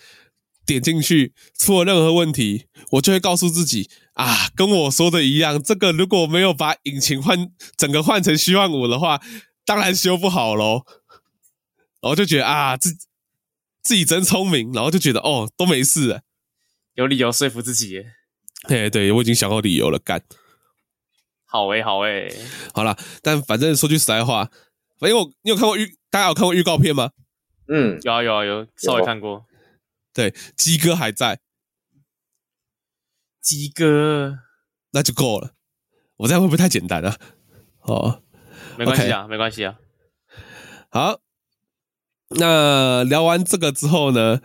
点进去，出了任何问题，我就会告诉自己啊，跟我说的一样，这个如果没有把引擎换整个换成虚幻五的话，当然修不好喽。然后就觉得啊，自自己真聪明，然后就觉得哦，都没事了。有理由说服自己耶，对对，我已经想好理由了，干。好诶，好诶，好了，但反正说句实在话，因为我你有看过预，大家有看过预告片吗？嗯，有啊有啊有，稍微看过。对，鸡哥还在，鸡哥，那就够了。我这样会不会太简单啊？哦，没关系啊，okay. 没关系啊。好，那聊完这个之后呢？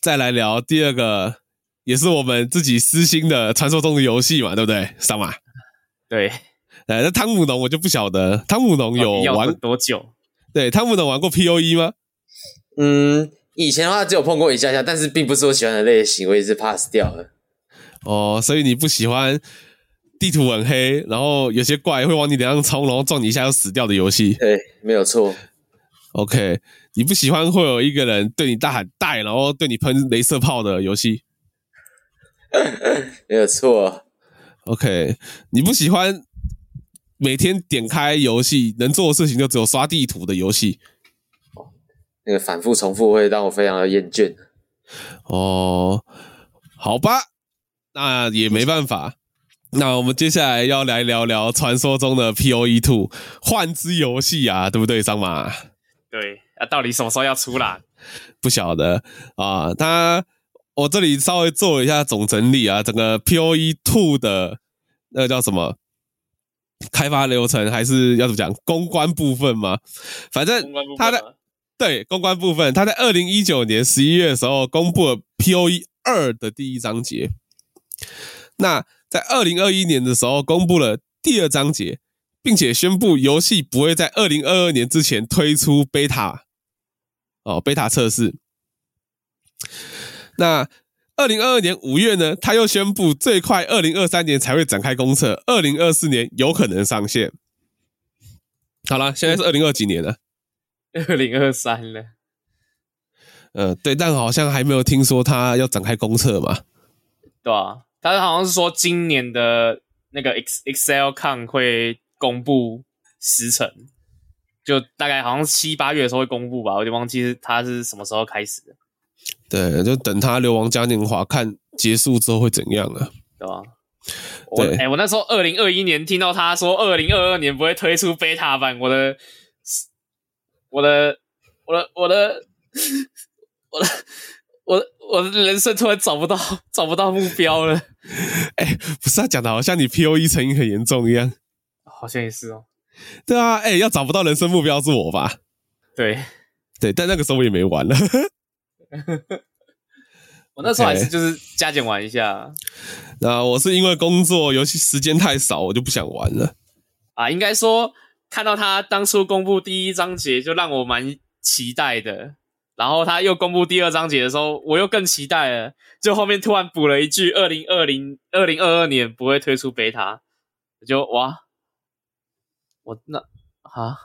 再来聊第二个，也是我们自己私心的传说中的游戏嘛，对不对？上马，对，呃，那汤姆农我就不晓得，汤姆农有玩多久？对，汤姆农玩过 POE 吗？嗯，以前的话只有碰过一下下，但是并不是我喜欢的类型，我也是 pass 掉了。哦，所以你不喜欢地图很黑，然后有些怪会往你脸上冲，然后撞你一下就死掉的游戏？对，没有错。OK。你不喜欢会有一个人对你大喊带，然后对你喷镭射炮的游戏？没有错。OK，你不喜欢每天点开游戏能做的事情就只有刷地图的游戏？那个反复重复会让我非常的厌倦。哦，好吧，那也没办法。那我们接下来要来聊聊传说中的 POE Two 幻之游戏啊，对不对，桑马？对。啊，到底什么时候要出啦？不晓得啊。他我这里稍微做了一下总整理啊，整个 POE Two 的那个叫什么开发流程，还是要怎么讲公关部分吗？反正他的对公关部分，他在二零一九年十一月的时候公布了 POE 二的第一章节。那在二零二一年的时候公布了第二章节，并且宣布游戏不会在二零二二年之前推出 Beta。哦，贝塔测试。那二零二二年五月呢，他又宣布最快二零二三年才会展开公测，二零二四年有可能上线。好了，现在是二零二几年了？二零二三了。呃，对，但好像还没有听说他要展开公测嘛？对啊，他好像是说今年的那个 ExceLCon 会公布时程。就大概好像七八月的时候会公布吧，我就忘记他是什么时候开始的。对，就等他流亡嘉年华看结束之后会怎样了，对吧？我哎、欸，我那时候二零二一年听到他说二零二二年不会推出 beta 版，我的，我的，我的，我的，我的，我的，我的人生突然找不到找不到目标了。哎、欸，不是他讲的好像你 POE 成瘾很严重一样，好像也是哦。对啊，哎、欸，要找不到人生目标是我吧？对，对，但那个时候我也没玩了。我那时候还是就是加减玩一下。那我是因为工作，游戏时间太少，我就不想玩了。啊，应该说看到他当初公布第一章节，就让我蛮期待的。然后他又公布第二章节的时候，我又更期待了。就后面突然补了一句：二零二零二零二二年不会推出 beta，就哇，我那啊，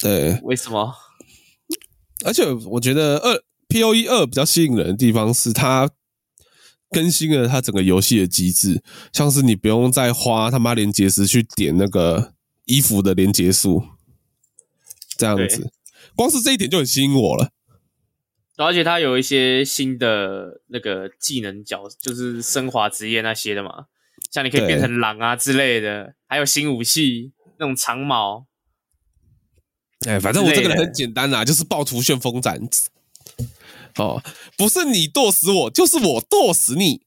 对，为什么？而且我觉得二 POE 二比较吸引人的地方是它更新了它整个游戏的机制，像是你不用再花他妈连接时去点那个衣服的连接数，这样子。光是这一点就很吸引我了，而且它有一些新的那个技能角，就是升华职业那些的嘛，像你可以变成狼啊之类的，还有新武器那种长矛。哎，反正我这个人很简单啦，就是暴徒旋风斩。哦，不是你剁死我，就是我剁死你。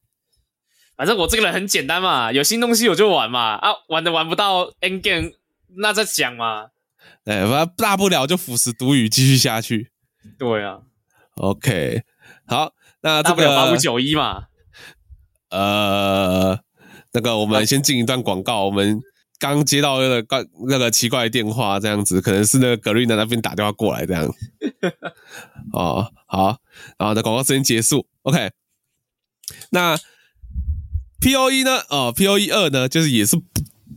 反正我这个人很简单嘛，有新东西我就玩嘛，啊，玩的玩不到 end game，那再讲嘛。哎，反正大不了就腐蚀毒语继续下去。对啊，OK，好，那这个八五九一嘛，呃，那个我们先进一段广告。我们刚接到那个怪那个奇怪的电话，这样子，可能是那个格瑞娜那边打电话过来这样。哦，好，然后的广告时间结束。OK，那 POE 呢？哦，POE 二呢，就是也是。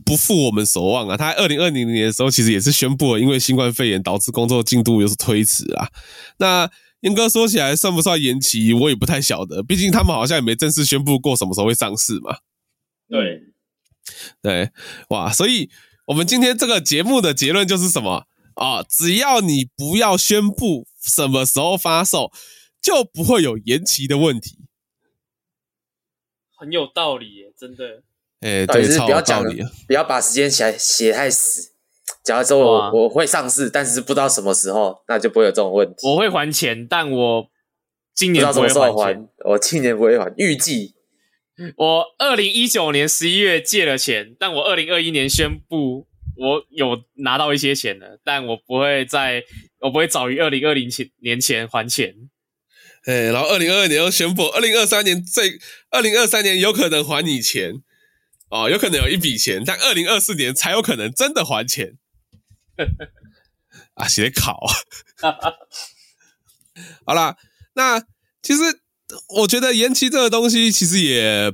不负我们所望啊！他在二零二零年的时候，其实也是宣布了，因为新冠肺炎导致工作进度有所推迟啊。那严哥说起来，算不算延期，我也不太晓得。毕竟他们好像也没正式宣布过什么时候会上市嘛。对，对，哇！所以我们今天这个节目的结论就是什么啊？只要你不要宣布什么时候发售，就不会有延期的问题。很有道理耶，真的。哎，对，是不要讲，不要把时间写写太死。假如说我我会上市，但是不知道什么时候，那就不会有这种问题。我会还钱，但我今年不会还钱。不知道什么时候还，我今年不会还。预计我二零一九年十一月借了钱，但我二零二一年宣布我有拿到一些钱了，但我不会在，我不会早于二零二零前年前还钱。哎，然后二零二二年又宣布，二零二三年最，二零二三年有可能还你钱。哦，有可能有一笔钱，但二零二四年才有可能真的还钱。啊，写考。好啦，那其实我觉得延期这个东西其实也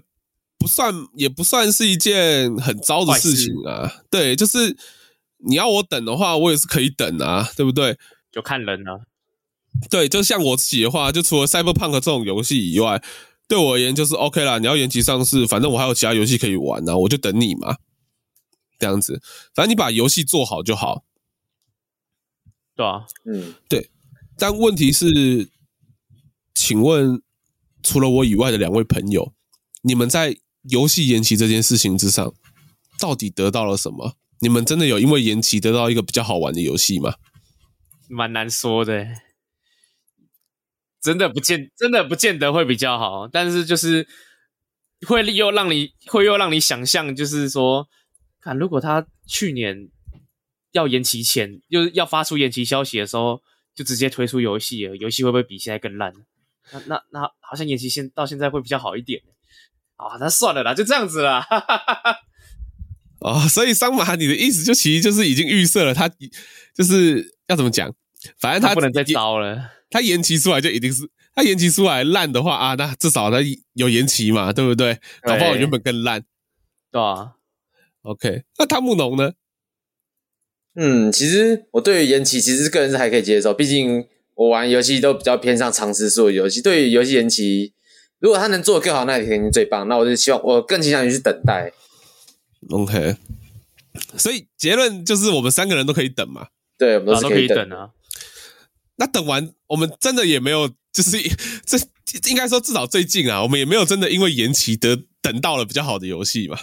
不算，也不算是一件很糟的事情啊。对，就是你要我等的话，我也是可以等啊，对不对？就看人了。对，就像我自己的话，就除了 Cyberpunk 这种游戏以外。对我而言就是 OK 啦，你要延期上市，反正我还有其他游戏可以玩呢，我就等你嘛，这样子，反正你把游戏做好就好。对啊，嗯，对。但问题是，请问除了我以外的两位朋友，你们在游戏延期这件事情之上，到底得到了什么？你们真的有因为延期得到一个比较好玩的游戏吗？蛮难说的。真的不见，真的不见得会比较好，但是就是会又让你会又让你想象，就是说，看如果他去年要延期前，就是要发出延期消息的时候，就直接推出游戏了，游戏会不会比现在更烂？那那那好像延期现到现在会比较好一点。啊，那算了啦，就这样子啦。哦，所以桑马，你的意思就其实就是已经预设了他就是要怎么讲，反正他，他不能再招了。他延期出来就一定是他延期出来烂的话啊，那至少他有延期嘛，对不对？搞不好原本更烂，对啊。OK，那汤姆农呢？嗯，其实我对于延期其实个人是还可以接受，毕竟我玩游戏都比较偏向长时数的游戏。对于游戏延期，如果他能做得更好，那肯定最棒。那我就希望我更倾向于去等待。OK，所以结论就是我们三个人都可以等嘛？对，我们都是可以等啊。那等完，我们真的也没有，就是 这应该说至少最近啊，我们也没有真的因为延期得等到了比较好的游戏嘛。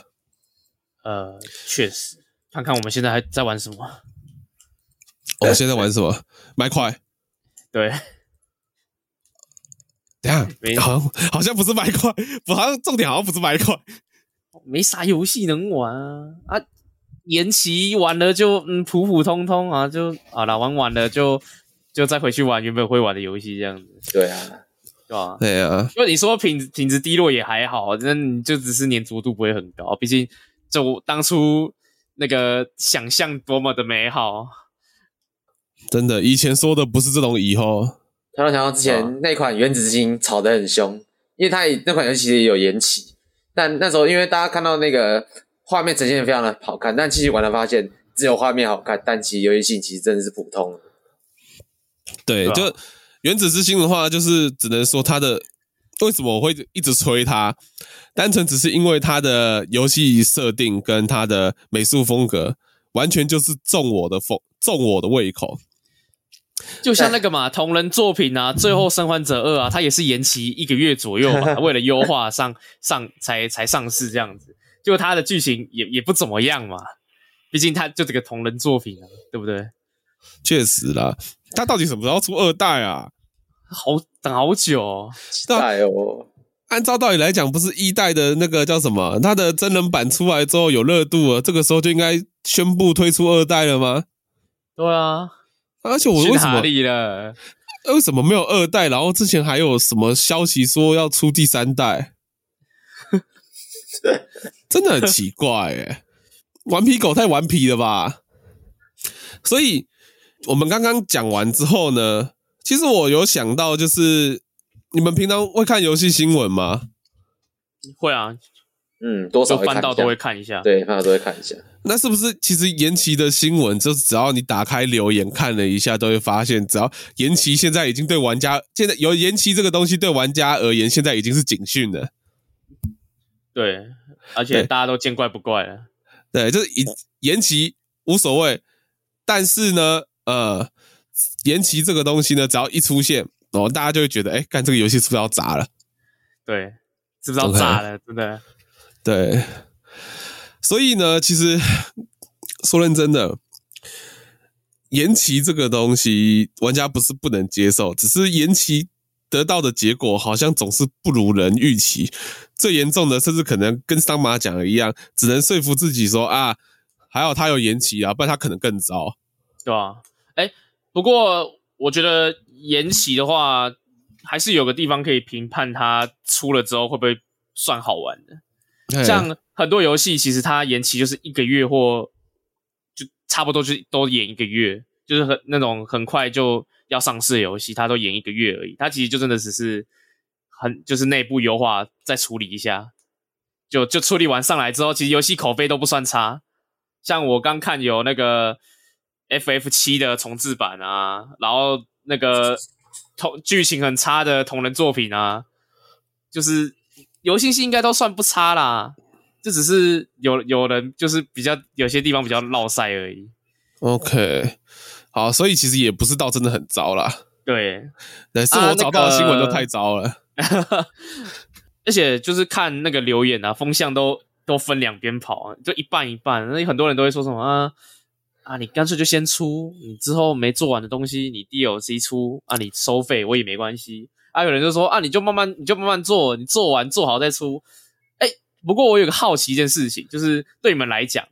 呃，确实，看看我们现在还在玩什么。我们现在玩什么？麦块。对。等下，好像好像不是麦块，不，好像重点好像不是麦块。没啥游戏能玩啊！啊，延期玩了就嗯普普通通啊，就好了，玩完了就。就再回去玩原本会玩的游戏这样子，对啊，对吧？对啊，因为你说品品质低落也还好，那你就只是粘着度不会很高，毕竟就当初那个想象多么的美好，真的，以前说的不是这种以后，突然想到之前那款《原子之心》吵得很凶，因为它也那款游戏其实也有延期，但那时候因为大家看到那个画面呈现的非常的好看，但其实玩了发现只有画面好看，但其实游戏性其实真的是普通。对，就《原子之心》的话，就是只能说它的为什么我会一直吹它，单纯只是因为它的游戏设定跟它的美术风格，完全就是中我的风，中我的胃口。就像那个嘛，同人作品啊，《最后生还者二》啊，它也是延期一个月左右嘛，为了优化上上才才上市这样子。就它的剧情也也不怎么样嘛，毕竟它就这个同人作品啊，对不对？确实啦，它到底什么时候出二代啊？好等好久哦，期待哦。按照道理来讲，不是一代的那个叫什么？它的真人版出来之后有热度了，这个时候就应该宣布推出二代了吗？对啊。而且我为什么？了为什么没有二代？然后之前还有什么消息说要出第三代？真的很奇怪诶，顽皮狗太顽皮了吧？所以我们刚刚讲完之后呢，其实我有想到，就是你们平常会看游戏新闻吗？会啊。嗯，多少翻到都会看一下，对，翻到都会看一下。那是不是其实延期的新闻，就是只要你打开留言看了一下，都会发现，只要延期，现在已经对玩家，现在有延期这个东西对玩家而言，现在已经是警讯了。对，而且大家都见怪不怪了。对，就是延延期无所谓，但是呢，呃，延期这个东西呢，只要一出现，哦，大家就会觉得，哎，看这个游戏是不是要砸了？对，是不是要炸了？真的。对，所以呢，其实说认真的，延期这个东西，玩家不是不能接受，只是延期得到的结果好像总是不如人预期。最严重的，甚至可能跟桑马讲的一样，只能说服自己说啊，还好他有延期啊，不然他可能更糟，对吧？哎，不过我觉得延期的话，还是有个地方可以评判它出了之后会不会算好玩的。像很多游戏，其实它延期就是一个月，或就差不多就都延一个月，就是很那种很快就要上市的游戏，它都延一个月而已。它其实就真的只是很就是内部优化再处理一下，就就处理完上来之后，其实游戏口碑都不算差。像我刚看有那个 FF 七的重制版啊，然后那个同剧情很差的同人作品啊，就是。游戏性应该都算不差啦，这只是有有人就是比较有些地方比较落塞而已。OK，好，所以其实也不是到真的很糟啦。对，但是我找到的新闻都太糟了。啊那个、而且就是看那个留言啊，风向都都分两边跑啊，就一半一半。那很多人都会说什么啊啊，你干脆就先出，你之后没做完的东西，你 DLC 出啊，你收费我也没关系。啊，有人就说啊，你就慢慢，你就慢慢做，你做完做好再出。哎，不过我有个好奇一件事情，就是对你们来讲，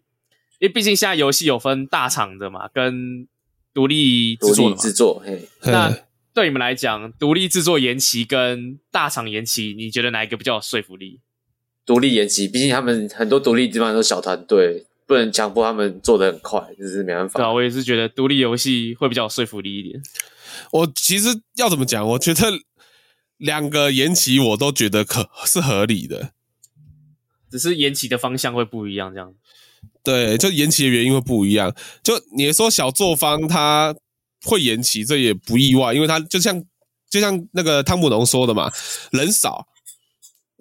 因为毕竟现在游戏有分大厂的嘛，跟独立制作的嘛。独立制作，嘿。那对你们来讲，独立制作延期跟大厂延期，你觉得哪一个比较有说服力？独立延期，毕竟他们很多独立地方都是小团队，不能强迫他们做的很快，就是没办法。对啊，我也是觉得独立游戏会比较有说服力一点。我其实要怎么讲？我觉得。两个延期我都觉得可是合理的，只是延期的方向会不一样，这样。对，就延期的原因会不一样。就你说小作坊他会延期，这也不意外，因为他就像就像那个汤姆农说的嘛，人少，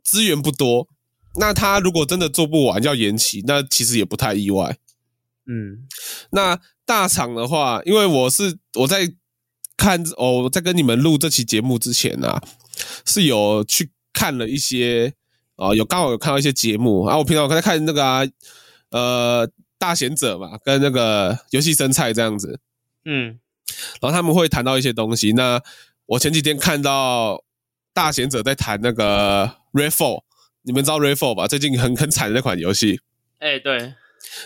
资源不多，那他如果真的做不完要延期，那其实也不太意外。嗯，那大厂的话，因为我是我在看哦，在跟你们录这期节目之前啊。是有去看了一些啊、哦，有刚好有看到一些节目啊。我平常我刚才看那个啊，呃，大贤者嘛，跟那个游戏生菜这样子，嗯，然后他们会谈到一些东西。那我前几天看到大贤者在谈那个 Redfall，你们知道 Redfall 吧？最近很很惨的那款游戏。哎、欸，对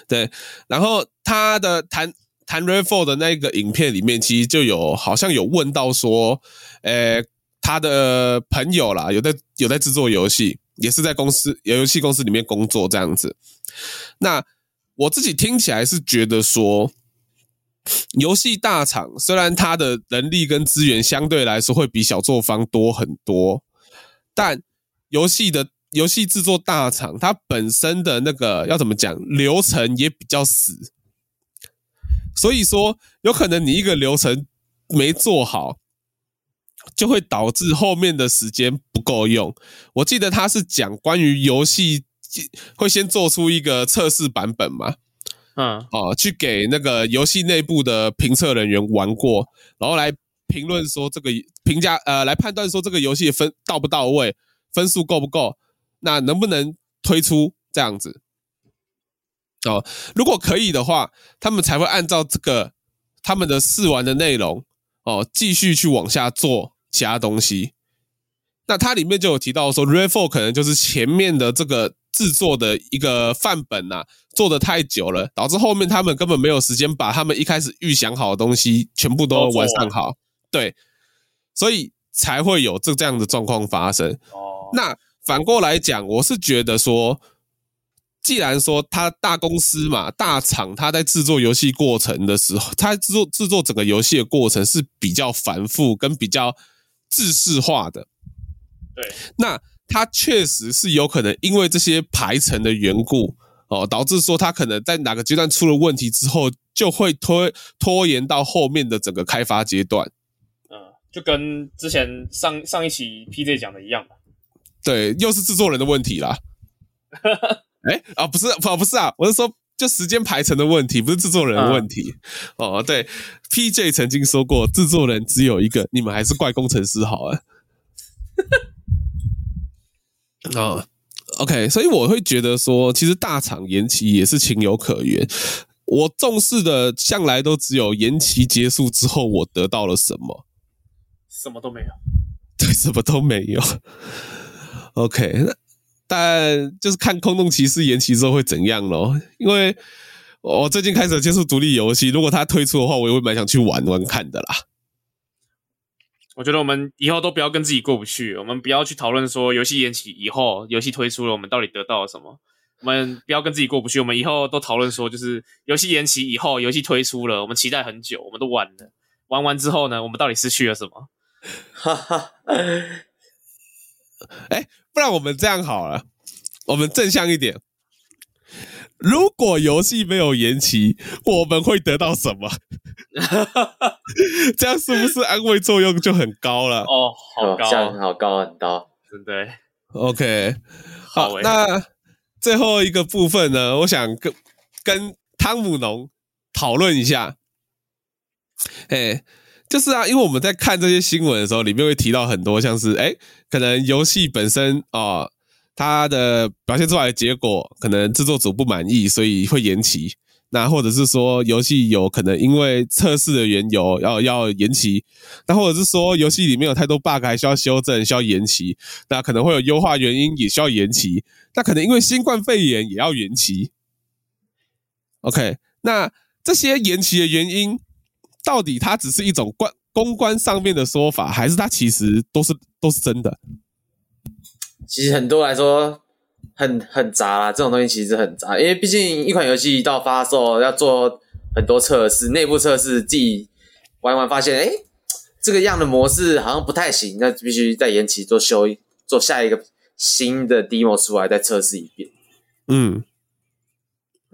对，然后他的谈谈 Redfall 的那个影片里面，其实就有好像有问到说，呃。他的朋友啦，有在有在制作游戏，也是在公司游戏公司里面工作这样子。那我自己听起来是觉得说，游戏大厂虽然它的人力跟资源相对来说会比小作坊多很多，但游戏的游戏制作大厂它本身的那个要怎么讲，流程也比较死，所以说有可能你一个流程没做好。就会导致后面的时间不够用。我记得他是讲关于游戏会先做出一个测试版本嘛，嗯，哦，去给那个游戏内部的评测人员玩过，然后来评论说这个评价，呃，来判断说这个游戏分到不到位，分数够不够，那能不能推出这样子？哦，如果可以的话，他们才会按照这个他们的试玩的内容哦，继续去往下做。其他东西，那它里面就有提到说，Redfall 可能就是前面的这个制作的一个范本呐、啊，做的太久了，导致后面他们根本没有时间把他们一开始预想好的东西全部都完善好，对，所以才会有这这样的状况发生。哦，那反过来讲，我是觉得说，既然说他大公司嘛，大厂，他在制作游戏过程的时候，他制作制作整个游戏的过程是比较繁复跟比较。制式化的，对，那它确实是有可能因为这些排程的缘故哦，导致说它可能在哪个阶段出了问题之后，就会拖拖延到后面的整个开发阶段。嗯，就跟之前上上一期 PJ 讲的一样吧。对，又是制作人的问题啦。哎啊，不是，不不是啊，我是说。就时间排程的问题，不是制作人的问题、嗯、哦。对，PJ 曾经说过，制作人只有一个，你们还是怪工程师好了。哦，OK，所以我会觉得说，其实大厂延期也是情有可原。我重视的向来都只有延期结束之后，我得到了什么？什么都没有。对，什么都没有。OK。但就是看《空洞骑士》延期之后会怎样咯，因为我最近开始接触独立游戏，如果它推出的话，我也会蛮想去玩玩看的啦。我觉得我们以后都不要跟自己过不去，我们不要去讨论说游戏延期以后，游戏推出了，我们到底得到了什么？我们不要跟自己过不去，我们以后都讨论说，就是游戏延期以后，游戏推出了，我们期待很久，我们都玩了，玩完之后呢，我们到底失去了什么？哈哈，哎。不然我们这样好了，我们正向一点。如果游戏没有延期，我们会得到什么？这样是不是安慰作用就很高了？哦，好高，这样好高很高，对不对？OK，好，好，那最后一个部分呢，我想跟跟汤姆农讨论一下。哎。就是啊，因为我们在看这些新闻的时候，里面会提到很多，像是哎，可能游戏本身啊、它的表现出来的结果，可能制作组不满意，所以会延期。那或者是说，游戏有可能因为测试的缘由要要延期。那或者是说，游戏里面有太多 bug 还需要修正，需要延期。那可能会有优化原因，也需要延期。那可能因为新冠肺炎也要延期。OK，那这些延期的原因。到底它只是一种关公关上面的说法，还是它其实都是都是真的？其实很多来说很很杂啦，这种东西其实很杂，因为毕竟一款游戏到发售要做很多测试，内部测试，自己玩玩发现，哎，这个样的模式好像不太行，那必须再延期做修，做下一个新的 demo 出来再测试一遍。嗯。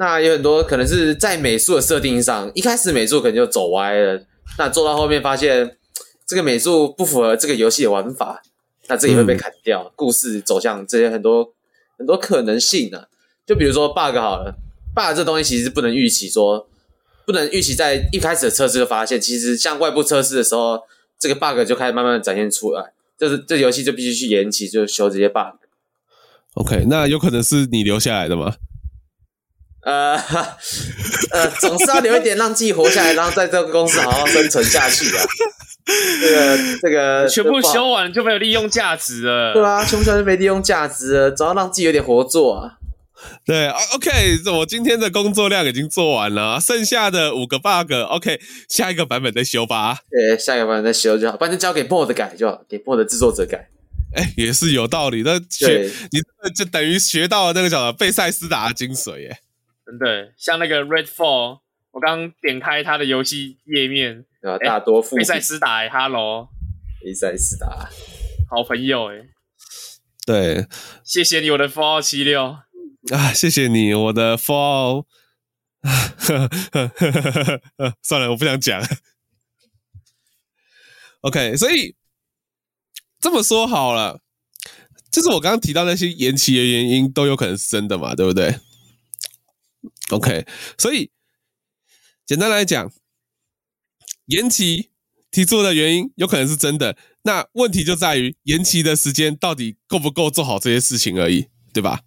那有很多可能是在美术的设定上，一开始美术可能就走歪了。那做到后面发现这个美术不符合这个游戏的玩法，那这也会被砍掉。故事走向这些很多很多可能性呢、啊。就比如说 bug 好了，bug 这东西其实不能预期说，不能预期在一开始的测试就发现，其实像外部测试的时候，这个 bug 就开始慢慢的展现出来，就是这游戏就必须去延期，就修这些 bug。OK，那有可能是你留下来的吗？呃 呃，总是要留一点让自己活下来，然后在这个公司好好生存下去啊。这个这个 全部修完就没有利用价值了，对啊，全部修完就没利用价值了，总要让自己有点活做啊。对，OK，我今天的工作量已经做完了，剩下的五个 bug，OK，下一个版本再修吧。对，下一个版本再修就好，不然就交给 Board 改就好，给 Board 制作者改。哎，也是有道理。那学你就等于学到了那个叫做贝塞斯达的精髓耶。对，像那个 Redfall 我刚点开他的游戏页面，啊，大多富贝塞斯达、欸，哈喽，贝塞斯达，好朋友哎、欸，对，谢谢你，我的 Fallout 76啊，谢谢你，我的 Fallout，算了，我不想讲。OK，所以这么说好了，就是我刚刚提到那些延期的原因都有可能是真的嘛，对不对？OK，所以。简单来讲，延期提出的原因有可能是真的，那问题就在于延期的时间到底够不够做好这些事情而已，对吧？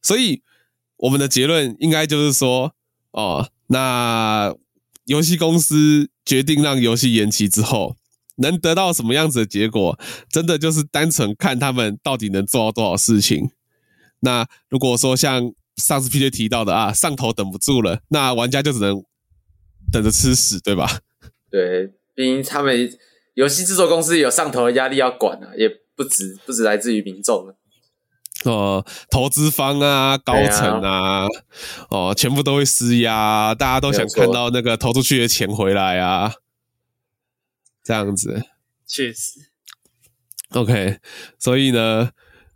所以我们的结论应该就是说，哦，那游戏公司决定让游戏延期之后，能得到什么样子的结果，真的就是单纯看他们到底能做到多少事情。那如果说像上次 PJ 提到的啊，上头等不住了，那玩家就只能等着吃屎，对吧？对，毕竟他们游戏制作公司有上头的压力要管啊，也不止不止来自于民众了。哦，投资方啊，高层啊，啊哦，全部都会施压，大家都想看到那个投出去的钱回来啊，这样子。确实。OK，所以呢。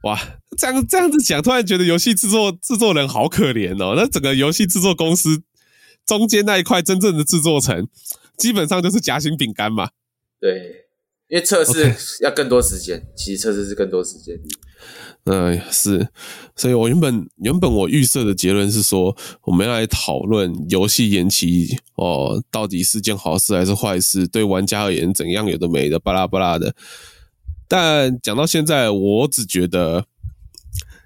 哇，这样这样子讲，突然觉得游戏制作制作人好可怜哦。那整个游戏制作公司中间那一块真正的制作层，基本上就是夹心饼干嘛。对，因为测试要更多时间.其实测试是更多时间。嗯，是。所以我原本原本我预设的结论是说，我们要来讨论游戏延期哦，到底是件好事还是坏事？对玩家而言，怎样有的没的，巴拉巴拉的。但讲到现在，我只觉得，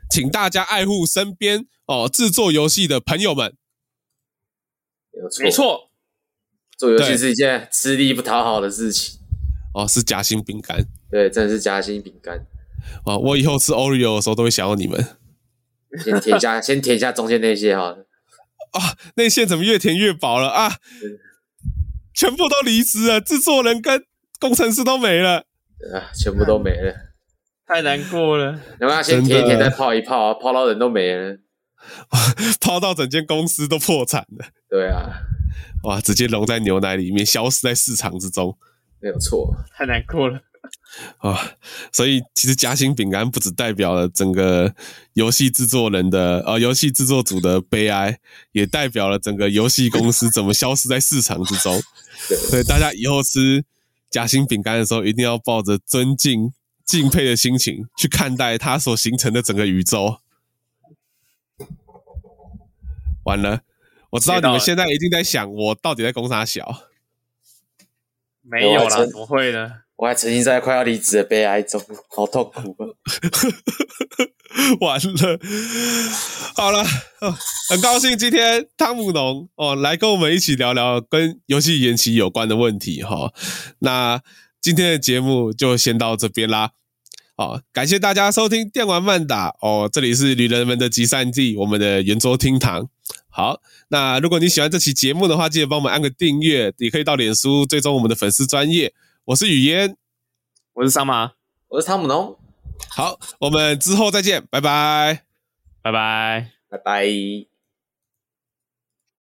请大家爱护身边哦制作游戏的朋友们。没错，做游戏是一件吃力不讨好的事情。哦，是夹心饼干。对，真的是夹心饼干。哦，我以后吃 Oreo 的时候都会想到你们。先填一下，先填一下中间那些好了。啊，内馅怎么越填越薄了啊？嗯、全部都离职了，制作人跟工程师都没了。啊！全部都没了，太难过了。能不能先舔一舔，再泡一泡啊？泡到人都没了，泡到整间公司都破产了。对啊，哇！直接融在牛奶里面，消失在市场之中，没有错。太难过了啊！所以其实夹心饼干不只代表了整个游戏制作人的呃游戏制作组的悲哀，也代表了整个游戏公司怎么消失在市场之中。对，所以大家以后吃。夹心饼干的时候，一定要抱着尊敬、敬佩的心情去看待它所形成的整个宇宙。完了，我知道你们现在一定在想，我到底在攻啥小？没有啦，不会的。我还沉浸在快要离职的悲哀中，好痛苦啊！完了，好了，很高兴今天汤姆农哦来跟我们一起聊聊跟游戏延期有关的问题哈、那今天的节目就先到这边啦。好、感谢大家收听电玩慢打哦，这里是旅人们的集散地，我们的圆桌厅堂。好，那如果你喜欢这期节目的话，记得帮我们按个订阅，也可以到脸书追踪我们的粉丝专业。我是雨嫣，我是桑麻，我是汤姆农。好，我们之后再见，拜拜，拜拜，拜拜。